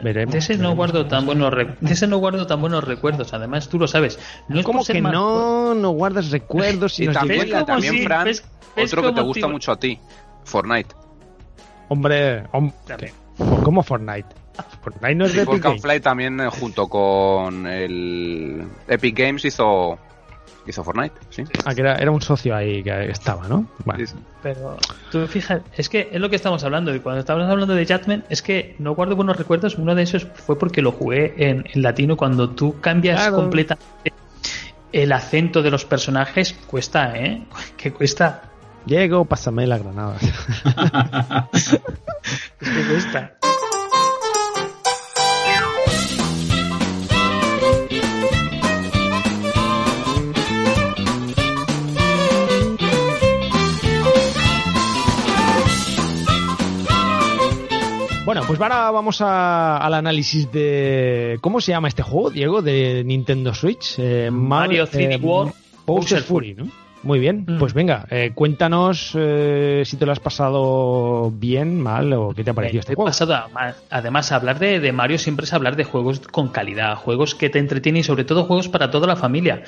veremos. de ese no guardo tan buenos re- de ese no guardo tan buenos recuerdos. Además, tú lo sabes. No es por ¿Cómo ser que no, no guardas recuerdos? Si Y nos también, llegó ¿Ves cómo también sí? Fran, ¿Ves- ves otro que te gusta tío? mucho a ti, Fortnite. Hombre, hom- ¿qué? ¿cómo Fortnite? Fortnite no es de Epic Volcan Games. Fly también eh, junto con el Epic Games hizo hizo Fortnite, sí. Ah, que era, era un socio ahí que estaba, ¿no? Bueno, Sí, sí. Pero tú fijas, es que es lo que estamos hablando. Y cuando estábamos hablando de Judgment, es que no guardo buenos recuerdos. Uno de esos fue porque lo jugué en, en latino. Cuando tú cambias Claro. completamente el acento de los personajes, cuesta, ¿eh? Que cuesta. Diego, pásame las granadas. Es que cuesta. Bueno, pues ahora vamos a- al análisis de. ¿Cómo se llama este juego, Diego? De Nintendo Switch. Eh, Mario Mar- 3D World Bowser Fury, ¿no? Muy bien, Mm. pues venga, eh, cuéntanos eh, si te lo has pasado bien, mal o qué te ha parecido este juego. pasado además, hablar de, de Mario siempre es hablar de juegos con calidad, juegos que te entretienen y sobre todo juegos para toda la familia.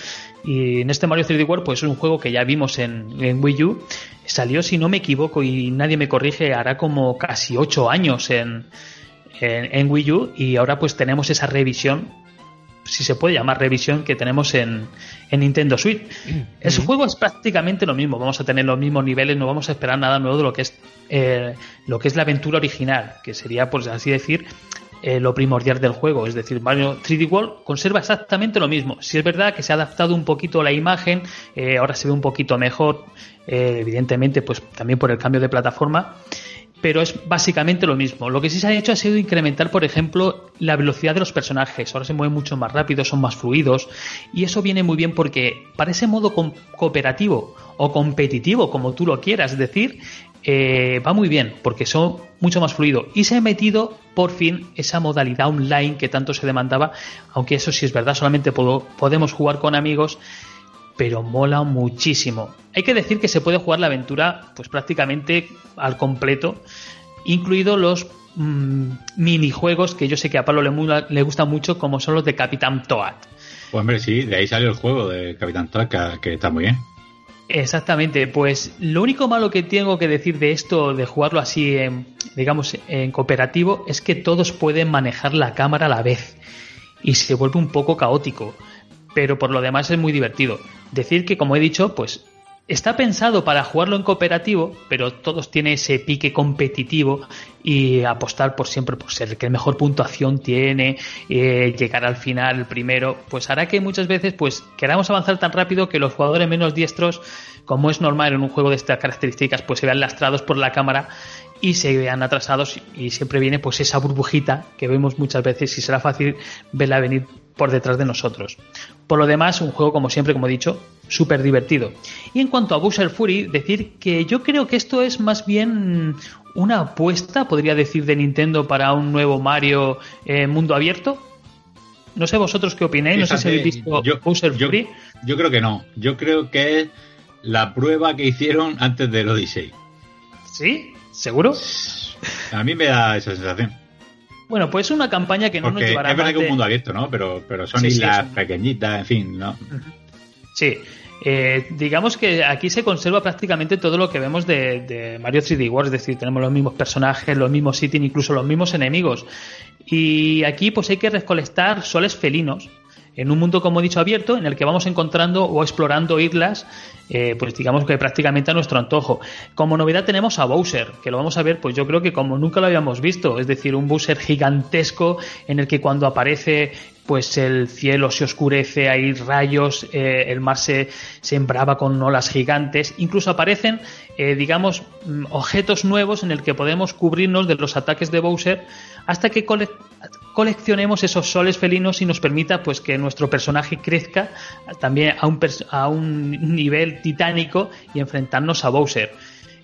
Y en este Mario 3D World, pues es un juego que ya vimos en, en Wii U. Salió, si no me equivoco y nadie me corrige, hará como casi 8 años en, en, en Wii U y ahora pues tenemos esa revisión, si se puede llamar revisión, que tenemos en, en Nintendo Switch. El juego es prácticamente lo mismo, vamos a tener los mismos niveles, no vamos a esperar nada nuevo de lo que es eh, lo que es la aventura original, que sería, por así decir, eh, lo primordial del juego. Es decir, Mario 3D World conserva exactamente lo mismo. Si es verdad que se ha adaptado un poquito la imagen, eh, ahora se ve un poquito mejor, eh, evidentemente, pues también por el cambio de plataforma. Pero es básicamente lo mismo. Lo que sí se ha hecho ha sido incrementar, por ejemplo, la velocidad de los personajes. Ahora se mueven mucho más rápido, son más fluidos. Y eso viene muy bien porque para ese modo cooperativo o competitivo, como tú lo quieras decir, eh, va muy bien porque son mucho más fluido y se ha metido por fin esa modalidad online que tanto se demandaba, aunque eso sí es verdad, solamente podemos jugar con amigos, pero mola muchísimo. Hay que decir que se puede jugar la aventura pues prácticamente al completo, incluidos los mm, minijuegos que yo sé que a Pablo le, le gustan mucho, como son los de Capitán Toad. Pues hombre, sí, de ahí salió el juego de Capitán Toad, que está muy bien. Exactamente, pues lo único malo que tengo que decir de esto, de jugarlo así, en, digamos, en cooperativo, es que todos pueden manejar la cámara a la vez y se vuelve un poco caótico, pero por lo demás es muy divertido. Decir que, como he dicho, pues está pensado para jugarlo en cooperativo, pero todos tienen ese pique competitivo y apostar por siempre por ser el que mejor puntuación tiene, eh, llegar al final primero, pues hará que muchas veces pues queramos avanzar tan rápido que los jugadores menos diestros, como es normal en un juego de estas características, pues se vean lastrados por la cámara y se vean atrasados y siempre viene pues esa burbujita que vemos muchas veces y será fácil verla venir por detrás de nosotros. Por lo demás, un juego como siempre, como he dicho, súper divertido. Y en cuanto a Bowser Fury, decir que yo creo que esto es más bien una apuesta, podría decir, de Nintendo para un nuevo Mario eh, mundo abierto. No sé vosotros qué opináis, no sé si habéis visto Bowser Fury. Yo creo que no, yo creo que es la prueba que hicieron antes del Odyssey. ¿Sí? ¿Seguro? A mí me da esa sensación. Bueno, pues es una campaña que no nos llevará. Es verdad que es un mundo abierto, ¿no? Pero, pero son islas pequeñitas, en fin, ¿no? Sí. Eh, digamos que aquí se conserva prácticamente todo lo que vemos de, Mario 3D World, es decir, tenemos los mismos personajes, los mismos sitios, incluso los mismos enemigos. Y aquí pues hay que recolectar soles felinos en un mundo, como he dicho, abierto, en el que vamos encontrando o explorando islas, eh, pues digamos que prácticamente a nuestro antojo. Como novedad tenemos a Bowser, que lo vamos a ver, pues yo creo que como nunca lo habíamos visto, es decir, un Bowser gigantesco en el que cuando aparece pues el cielo se oscurece, hay rayos, eh, el mar se, se, embrava con olas gigantes, incluso aparecen, eh, digamos, mm, objetos nuevos en el que podemos cubrirnos de los ataques de Bowser hasta que coleccionemos esos soles felinos y nos permita pues que nuestro personaje crezca también a un, a un nivel titánico y enfrentarnos a Bowser.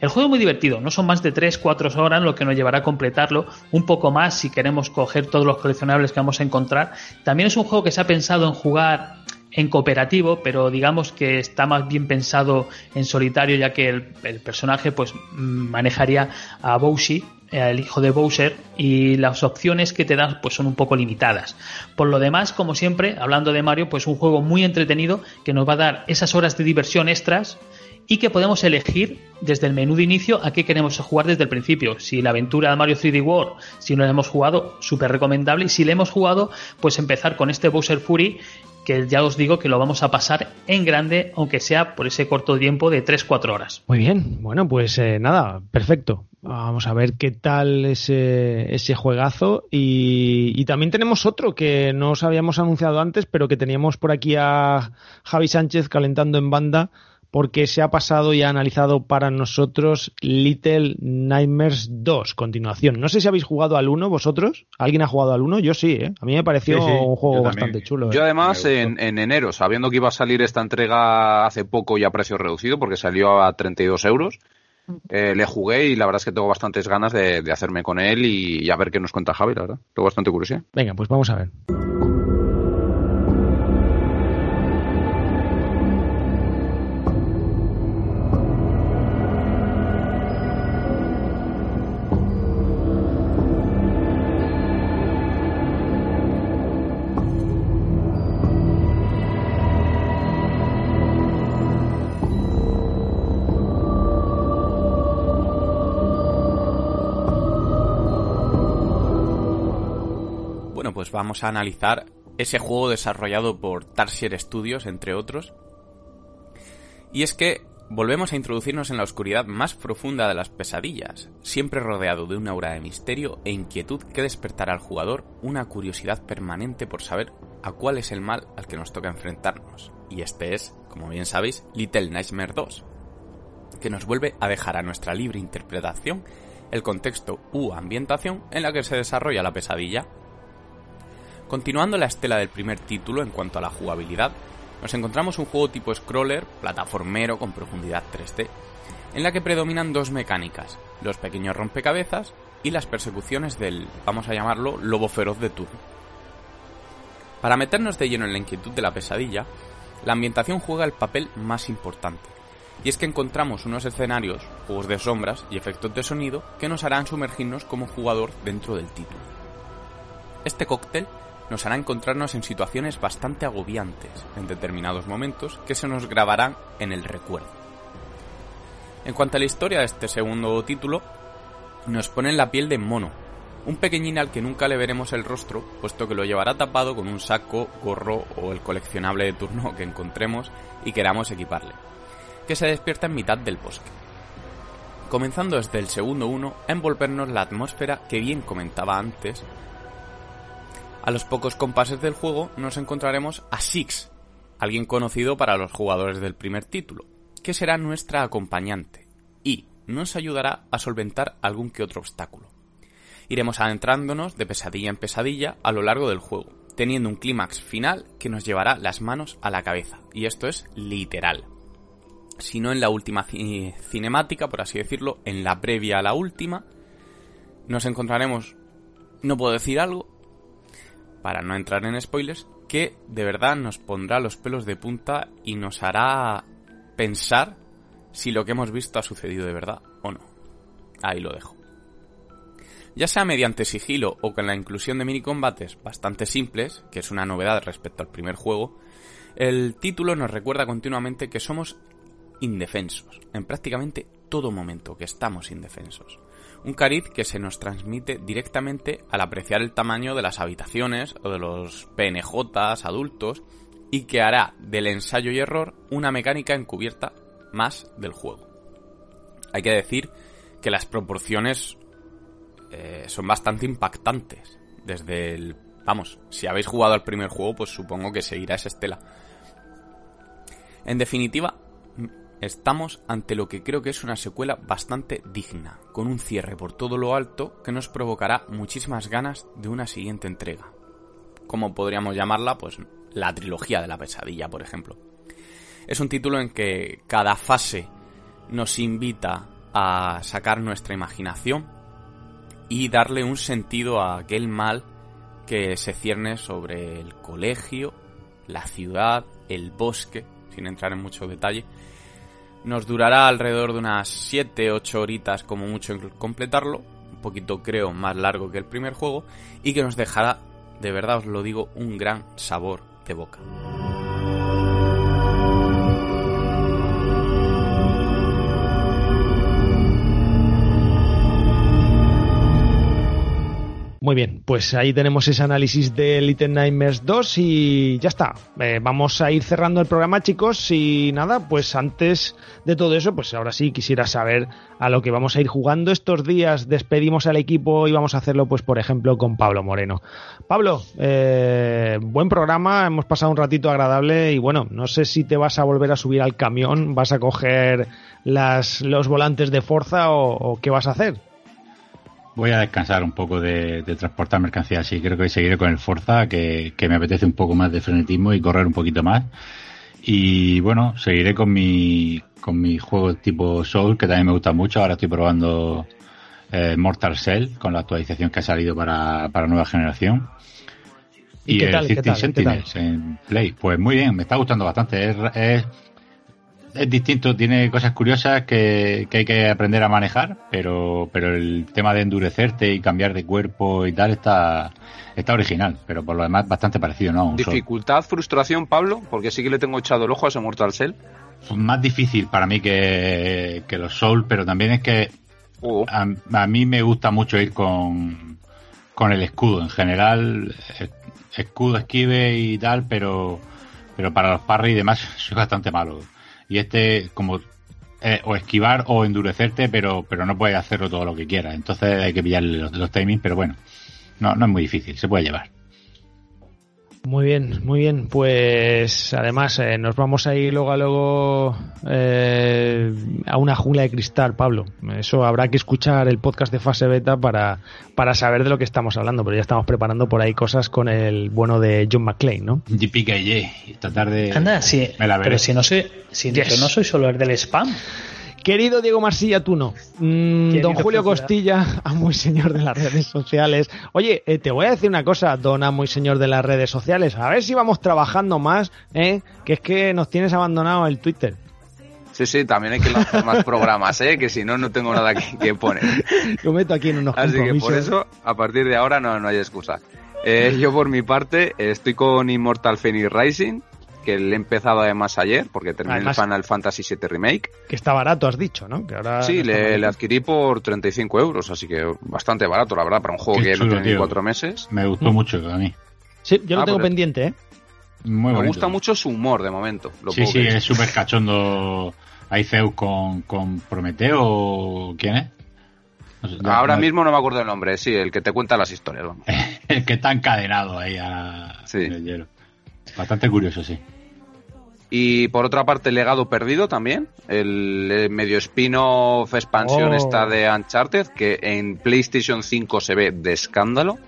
El juego es muy divertido, no son más de 3-4 horas lo que nos llevará a completarlo, un poco más si queremos coger todos los coleccionables que vamos a encontrar. También es un juego que se ha pensado en jugar en cooperativo, pero digamos que está más bien pensado en solitario, ya que el, personaje pues manejaría a Bowsy, el hijo de Bowser, y las opciones que te dan pues son un poco limitadas. Por lo demás, como siempre, hablando de Mario, pues un juego muy entretenido que nos va a dar esas horas de diversión extras y que podemos elegir desde el menú de inicio a qué queremos jugar desde el principio. Si la aventura de Mario 3D World, si no la hemos jugado, súper recomendable. Y si la hemos jugado, pues empezar con este Bowser Fury, que ya os digo que lo vamos a pasar en grande, aunque sea por ese corto tiempo de 3-4 horas. Muy bien, bueno, pues eh, nada, perfecto. Vamos a ver qué tal ese, ese juegazo. Y, y, también tenemos otro que no os habíamos anunciado antes, pero que teníamos por aquí a Javi Sánchez calentando en banda porque se ha pasado y ha analizado para nosotros Little Nightmares 2, continuación. No sé si habéis jugado al 1 vosotros. ¿Alguien ha jugado al 1? Yo sí, ¿eh? A mí me pareció un juego bastante chulo. Yo ¿eh? además en, enero, sabiendo que iba a salir esta entrega hace poco y a precio reducido, porque salió a 32 euros, eh, le jugué y la verdad es que tengo bastantes ganas de, hacerme con él y, y, a ver qué nos cuenta Javi, la verdad. Tengo bastante curiosidad. Venga, pues vamos a ver. Vamos a analizar ese juego desarrollado por Tarsier Studios, entre otros. Y es que volvemos a introducirnos en la oscuridad más profunda de las pesadillas, siempre rodeado de una aura de misterio e inquietud que despertará al jugador una curiosidad permanente por saber a cuál es el mal al que nos toca enfrentarnos. Y este es, como bien sabéis, Little Nightmare 2, que nos vuelve a dejar a nuestra libre interpretación el contexto u ambientación en la que se desarrolla la pesadilla Continuando la estela del primer título en cuanto a la jugabilidad, nos encontramos un juego tipo scroller, plataformero con profundidad 3D. en la que predominan dos mecánicas, los pequeños rompecabezas y las persecuciones del, vamos a llamarlo, lobo feroz de turno. Para meternos de lleno en la inquietud de la pesadilla, la ambientación juega el papel más importante, y es que encontramos unos escenarios, juegos de sombras y efectos de sonido que nos harán sumergirnos como jugador dentro del título. Este cóctel nos hará encontrarnos en situaciones bastante agobiantes en determinados momentos que se nos grabarán en el recuerdo. En cuanto a la historia de este segundo título, nos pone en la piel de mono, un pequeñín al que nunca le veremos el rostro, puesto que lo llevará tapado con un saco, gorro o el coleccionable de turno que encontremos y queramos equiparle, que se despierta en mitad del bosque. Comenzando desde el segundo uno a envolvernos la atmósfera que bien comentaba antes a los pocos compases del juego nos encontraremos a Six, alguien conocido para los jugadores del primer título, que será nuestra acompañante y nos ayudará a solventar algún que otro obstáculo. Iremos adentrándonos de pesadilla en pesadilla a lo largo del juego, teniendo un clímax final que nos llevará las manos a la cabeza, y esto es literal. Si no en la última cinemática, por así decirlo, en la previa a la última, nos encontraremos, no puedo decir algo, para no entrar en spoilers, que de verdad nos pondrá los pelos de punta y nos hará pensar si lo que hemos visto ha sucedido de verdad o no. Ahí lo dejo. Ya sea mediante sigilo o con la inclusión de minicombates bastante simples, que es una novedad respecto al primer juego, el título nos recuerda continuamente que somos indefensos, en prácticamente todo momento que estamos indefensos. Un cariz que se nos transmite directamente al apreciar el tamaño de las habitaciones o de los PNJs adultos y que hará del ensayo y error una mecánica encubierta más del juego. Hay que decir que las proporciones eh, son bastante impactantes. Desde el... Vamos, si habéis jugado al primer juego, pues supongo que seguirá esa estela. En definitiva, estamos ante lo que creo que es una secuela bastante digna, con un cierre por todo lo alto que nos provocará muchísimas ganas de una siguiente entrega. Como podríamos llamarla, pues la trilogía de la pesadilla, por ejemplo. Es un título en que cada fase nos invita a sacar nuestra imaginación y darle un sentido a aquel mal que se cierne sobre el colegio, la ciudad, el bosque, sin entrar en mucho detalle, nos durará alrededor de unas 7-8 horitas como mucho en completarlo, un poquito creo más largo que el primer juego, y que nos dejará, de verdad os lo digo, un gran sabor de boca. Muy bien, pues ahí tenemos ese análisis de Little Nightmares 2 y ya está. Eh, vamos a ir cerrando el programa, chicos. Y nada, pues antes de todo eso, pues ahora sí quisiera saber a lo que vamos a ir jugando estos días. Despedimos al equipo y vamos a hacerlo, pues por ejemplo, con Pablo Moreno. Pablo, eh, buen programa, hemos pasado un ratito agradable y bueno, no sé si te vas a volver a subir al camión, vas a coger las, los volantes de Forza o, o qué vas a hacer. Voy a descansar un poco de, transportar mercancías y creo que seguiré con el Forza, que, me apetece un poco más de frenetismo y correr un poquito más. Y bueno, seguiré con mi, con mi juego tipo Soul, que también me gusta mucho. Ahora estoy probando eh, Mortal Cell con la actualización que ha salido para, para nueva generación. Y, el 15 Sentinels en Play. Pues muy bien, me está gustando bastante. es es distinto, tiene cosas curiosas que, hay que aprender a manejar, pero, pero el tema de endurecerte y cambiar de cuerpo y tal está, está original, pero por lo demás bastante parecido, ¿no? ¿Dificultad, frustración, Pablo? Porque sí que le tengo echado el ojo a ese Mortal Cell. Más difícil para mí que, los Soul, pero también es que oh. a, mí me gusta mucho ir con, con el escudo. En general, escudo, esquive y tal, pero, pero para los parry y demás soy bastante malo y este como eh, o esquivar o endurecerte, pero, pero no puedes hacerlo todo lo que quieras. Entonces hay que pillarle los, los timings, pero bueno, no, no es muy difícil, se puede llevar. Muy bien, muy bien. Pues además eh, nos vamos a ir luego a luego eh, a una jungla de cristal, Pablo. Eso habrá que escuchar el podcast de fase beta para, para saber de lo que estamos hablando, pero ya estamos preparando por ahí cosas con el bueno de John McClane, ¿no? JPKJ, esta tarde Anda, sí, pero si no soy, si no soy solo el del spam. Querido Diego Marsilla, tú no. Mm, Querido don Julio. Costilla, amo y señor de las redes sociales. Oye, eh, te voy a decir una cosa, don amo y señor de las redes sociales. A ver si vamos trabajando más, ¿eh? Que es que nos tienes abandonado el Twitter. Sí, sí, también hay que lanzar más programas, ¿eh? Que si no, no tengo nada que, que poner. Yo meto aquí en unos Así que por eso, a partir de ahora no, no hay excusa. Eh, yo por mi parte estoy con Immortal Phoenix Rising, que le he empezado además ayer, porque terminé Además- el Final Fantasy VII Remake. Que está barato, has dicho, ¿no? Que ahora sí, le, adquirí por 35 euros, así que bastante barato, la verdad, para un juego Qué que chulo, no tiene ni tío. cuatro meses. Me gustó mucho a mí. Sí, yo lo Ah, tengo pues- pendiente, ¿eh? Muy Me bonito. gusta mucho su humor de momento. Lo Sí, sí, es súper cachondo. Hay Zeus con, con Prometeo. ¿Quién es? Ahora no- mismo no me acuerdo el nombre, sí, el que te cuenta las historias, vamos. El que está encadenado ahí a, Sí. en el hielo. Bastante curioso, sí. Y por otra parte, Legado Perdido también, el, eh, medio spin-off expansión Oh. esta de Uncharted, que en PlayStation 5 se ve de escándalo.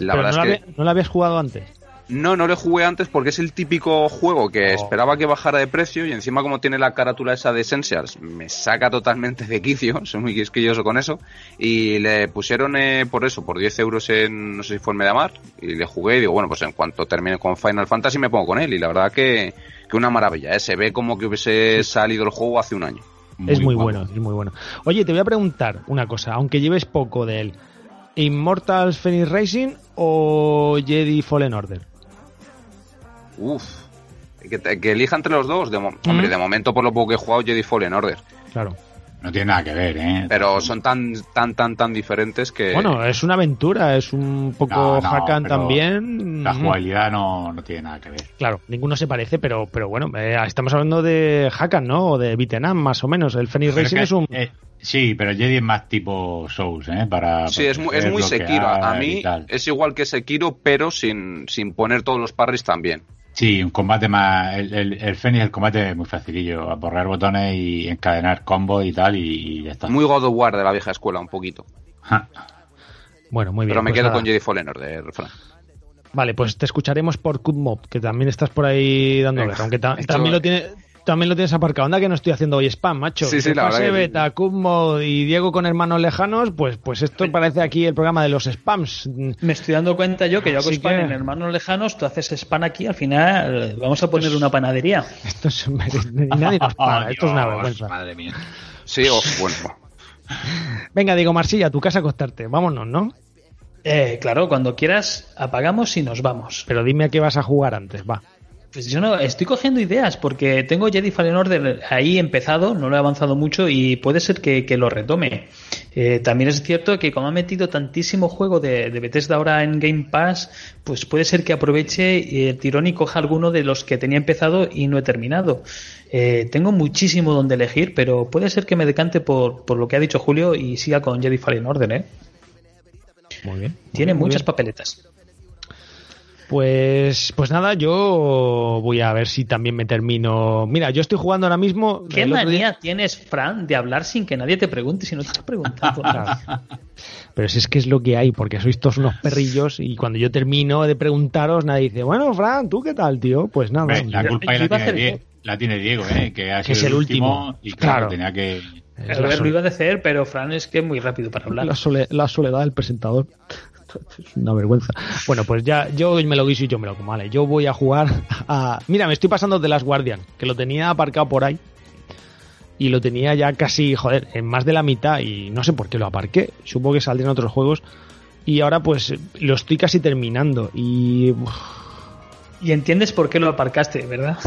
La Pero verdad no, es la que- no la habías jugado antes. No, no le jugué antes porque es el típico juego que Oh. esperaba que bajara de precio y encima como tiene la carátula esa de Essentials, me saca totalmente de quicio, soy muy quisquilloso con eso, y le pusieron eh, por eso, por 10 euros en, no sé si fue en Mediamar, y le jugué y digo, bueno, pues en cuanto termine con Final Fantasy me pongo con él, y la verdad que, que una maravilla, ¿eh? se ve como que hubiese salido el juego hace un año. es muy guapo. bueno, es muy bueno. Oye, te voy a preguntar una cosa, aunque lleves poco de él. ¿Immortals Phoenix Racing o Jedi Fallen Order? Uf, que, elija entre los dos, de hombre, Mm. de momento por lo poco que he jugado Jedi Fallen Order, Claro. No tiene nada que ver, ¿eh? pero son tan, tan, tan, tan diferentes que... Bueno, es una aventura, es un poco No, no, Hakan también. La jugabilidad no, no tiene nada que ver. Claro, ninguno se parece, pero, pero bueno, eh, estamos hablando de Hakan, ¿no? O de Up, más o menos. El Phoenix Pero Racing que- es un... eh, sí, pero Jedi es más tipo Souls, ¿eh? Para Sí, es muy, es muy Sekiro. A mí es igual que Sekiro, pero sin, sin poner todos los parries también. Sí, un combate más. El, el, el Fénix, el combate es muy facilillo. A borrar botones y encadenar combos y tal, y, y ya está. Muy God of War de la vieja escuela, un poquito. Ja. Bueno, muy bien. Pero me pues quedo nada. con Jedi Fallen Order, Fran. Vale, pues te escucharemos por Cutmob, que también estás por ahí dando aunque ta- también lo tiene también lo tienes aparcado. Anda que no estoy haciendo hoy spam, macho. Sí, sí, la verdad que. Beta, y Diego con hermanos lejanos, pues pues esto parece aquí el programa de los spams. Me estoy dando cuenta yo que yo hago Así spam que- en hermanos lejanos, tú haces spam aquí, al final vamos a poner una panadería. Esto es nadie nos para, esto es una vergüenza. Madre mía. Sí, o bueno. Venga, Diego Marsilla, a tu casa a acostarte. Vámonos, ¿no? Eh, claro, cuando quieras apagamos y nos vamos. Pero dime a qué vas a jugar antes, va. Pues yo no, estoy cogiendo ideas porque tengo Jedi Fallen Order ahí empezado, no lo he avanzado mucho y puede ser que, que lo retome. Eh, también es cierto que como ha metido tantísimo juego de, de Bethesda ahora en Game Pass, pues puede ser que aproveche el tirón y coja alguno de los que tenía empezado y no he terminado. Eh, tengo muchísimo donde elegir, pero puede ser que me decante por, por lo que ha dicho Julio y siga con Jedi Fallen Order, ¿eh? Muy bien. Tiene Muy bien. muchas papeletas. Pues, pues nada, yo voy a ver si también me termino. Mira, yo estoy jugando ahora mismo. ¿Qué el otro día- manía tienes, Fran, de hablar sin que nadie te pregunte si no te has preguntado? Claro. Pero si es que es lo que hay, porque sois todos unos perrillos y cuando yo termino de preguntaros, nadie dice, bueno, Fran, ¿tú qué tal, tío? Pues nada. Hombre, la yo- culpa yo ahí la tiene, hacer- Die- la tiene Diego, ¿eh? Que, ha Que sido es el último. Y claro, Claro. tenía que. Es A la, ver, sol- lo iba a decir, pero Fran es que es muy rápido para hablar. la sole- la soledad del presentador. Es una vergüenza. Bueno, pues ya yo me lo guiso y yo me lo como. Vale, yo voy a jugar a. Mira, me estoy pasando de las Guardian, que lo tenía aparcado por ahí. Y lo tenía ya casi, joder, en más de la mitad. Y no sé por qué lo aparqué. Supongo que saldrían otros juegos. Y ahora, pues, lo estoy casi terminando. Y. Y entiendes por qué lo aparcaste, ¿verdad?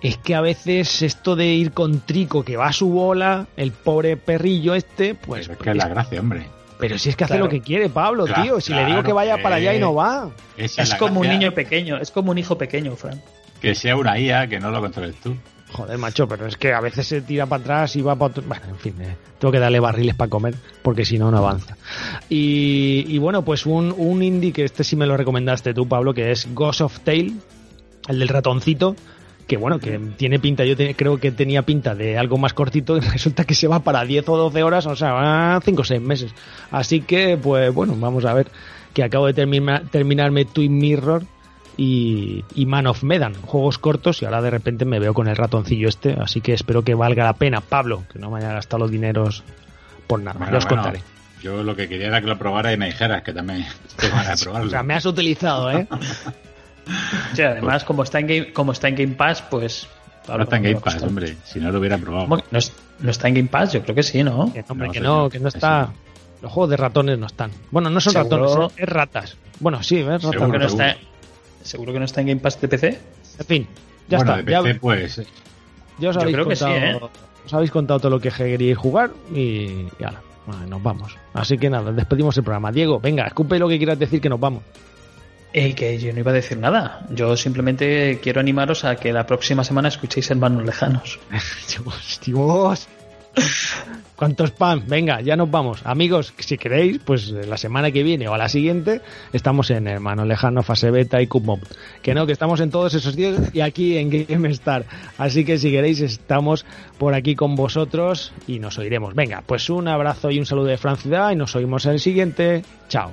es que a veces esto de ir con Trico que va a su bola, el pobre perrillo este, pues. Pues es que es la gracia, hombre. Pero si es que hace Claro. lo que quiere, Pablo, Claro, tío. Si le digo que vaya para allá y no va. Esa Es como un niño pequeño, es como un hijo pequeño, Fran. Que sea una IA, que no lo controles tú. Joder, macho, pero es que a veces se tira para atrás y va para otro... Bueno, en fin, eh, tengo que darle barriles para comer porque si no, no avanza. Y, y bueno, pues un, un indie que este sí me lo recomendaste tú, Pablo, que es Ghost of Tale, el del ratoncito, que bueno, que tiene pinta, yo te- creo que tenía pinta de algo más cortito y resulta que se va para 10 o 12 horas, o sea, va 5 o 6 meses. Así que, pues bueno, vamos a ver, que acabo de termina- terminarme Twin Mirror y, y Man of Medan, juegos cortos y ahora de repente me veo con el ratoncillo este, así que espero que valga la pena, Pablo, que no me haya gastado los dineros por nada, Bueno, ya os bueno, contaré. Yo lo que quería era que lo probara y me dijeras que también te van a probarlo. O sea, me has utilizado, ¿eh? Sí, además, como está en Game, como está en Game Pass, pues. no está en Game Pass, hombre. Si no lo hubiera probado. ¿Cómo que ¿No, es- no está en Game Pass? Yo creo que sí, ¿no? Que no, hombre, No, que no, que está. Los juegos de ratones no están. Bueno, no son ¿Seguro? ratones, es, es ratas. Bueno, sí, es ratas. Seguro que no seguro. está. ¿Seguro que no está en Game Pass de PC? En fin, ya bueno, está. de ya, pues. ya os Yo habéis creo que sí, contado, ¿eh? os habéis contado todo lo que queríais jugar y, y bueno, nos vamos. Así que nada, despedimos el programa. Diego, venga, escupe lo que quieras decir que nos vamos. Eh, que yo no iba a decir nada. Yo simplemente quiero animaros a que la próxima semana escuchéis Hermanos Lejanos. Dios, Dios. ¿Cuánto spam? Venga, ya nos vamos. Amigos, si queréis, pues la semana que viene o a la siguiente estamos en Hermano Lejano, Fase Beta y Cubmob. Que no, que estamos en todos esos días y aquí en GameStar. Así que si queréis, estamos por aquí con vosotros y nos oiremos. Venga, pues un abrazo y un saludo de Francia y nos oímos en el siguiente. Chao.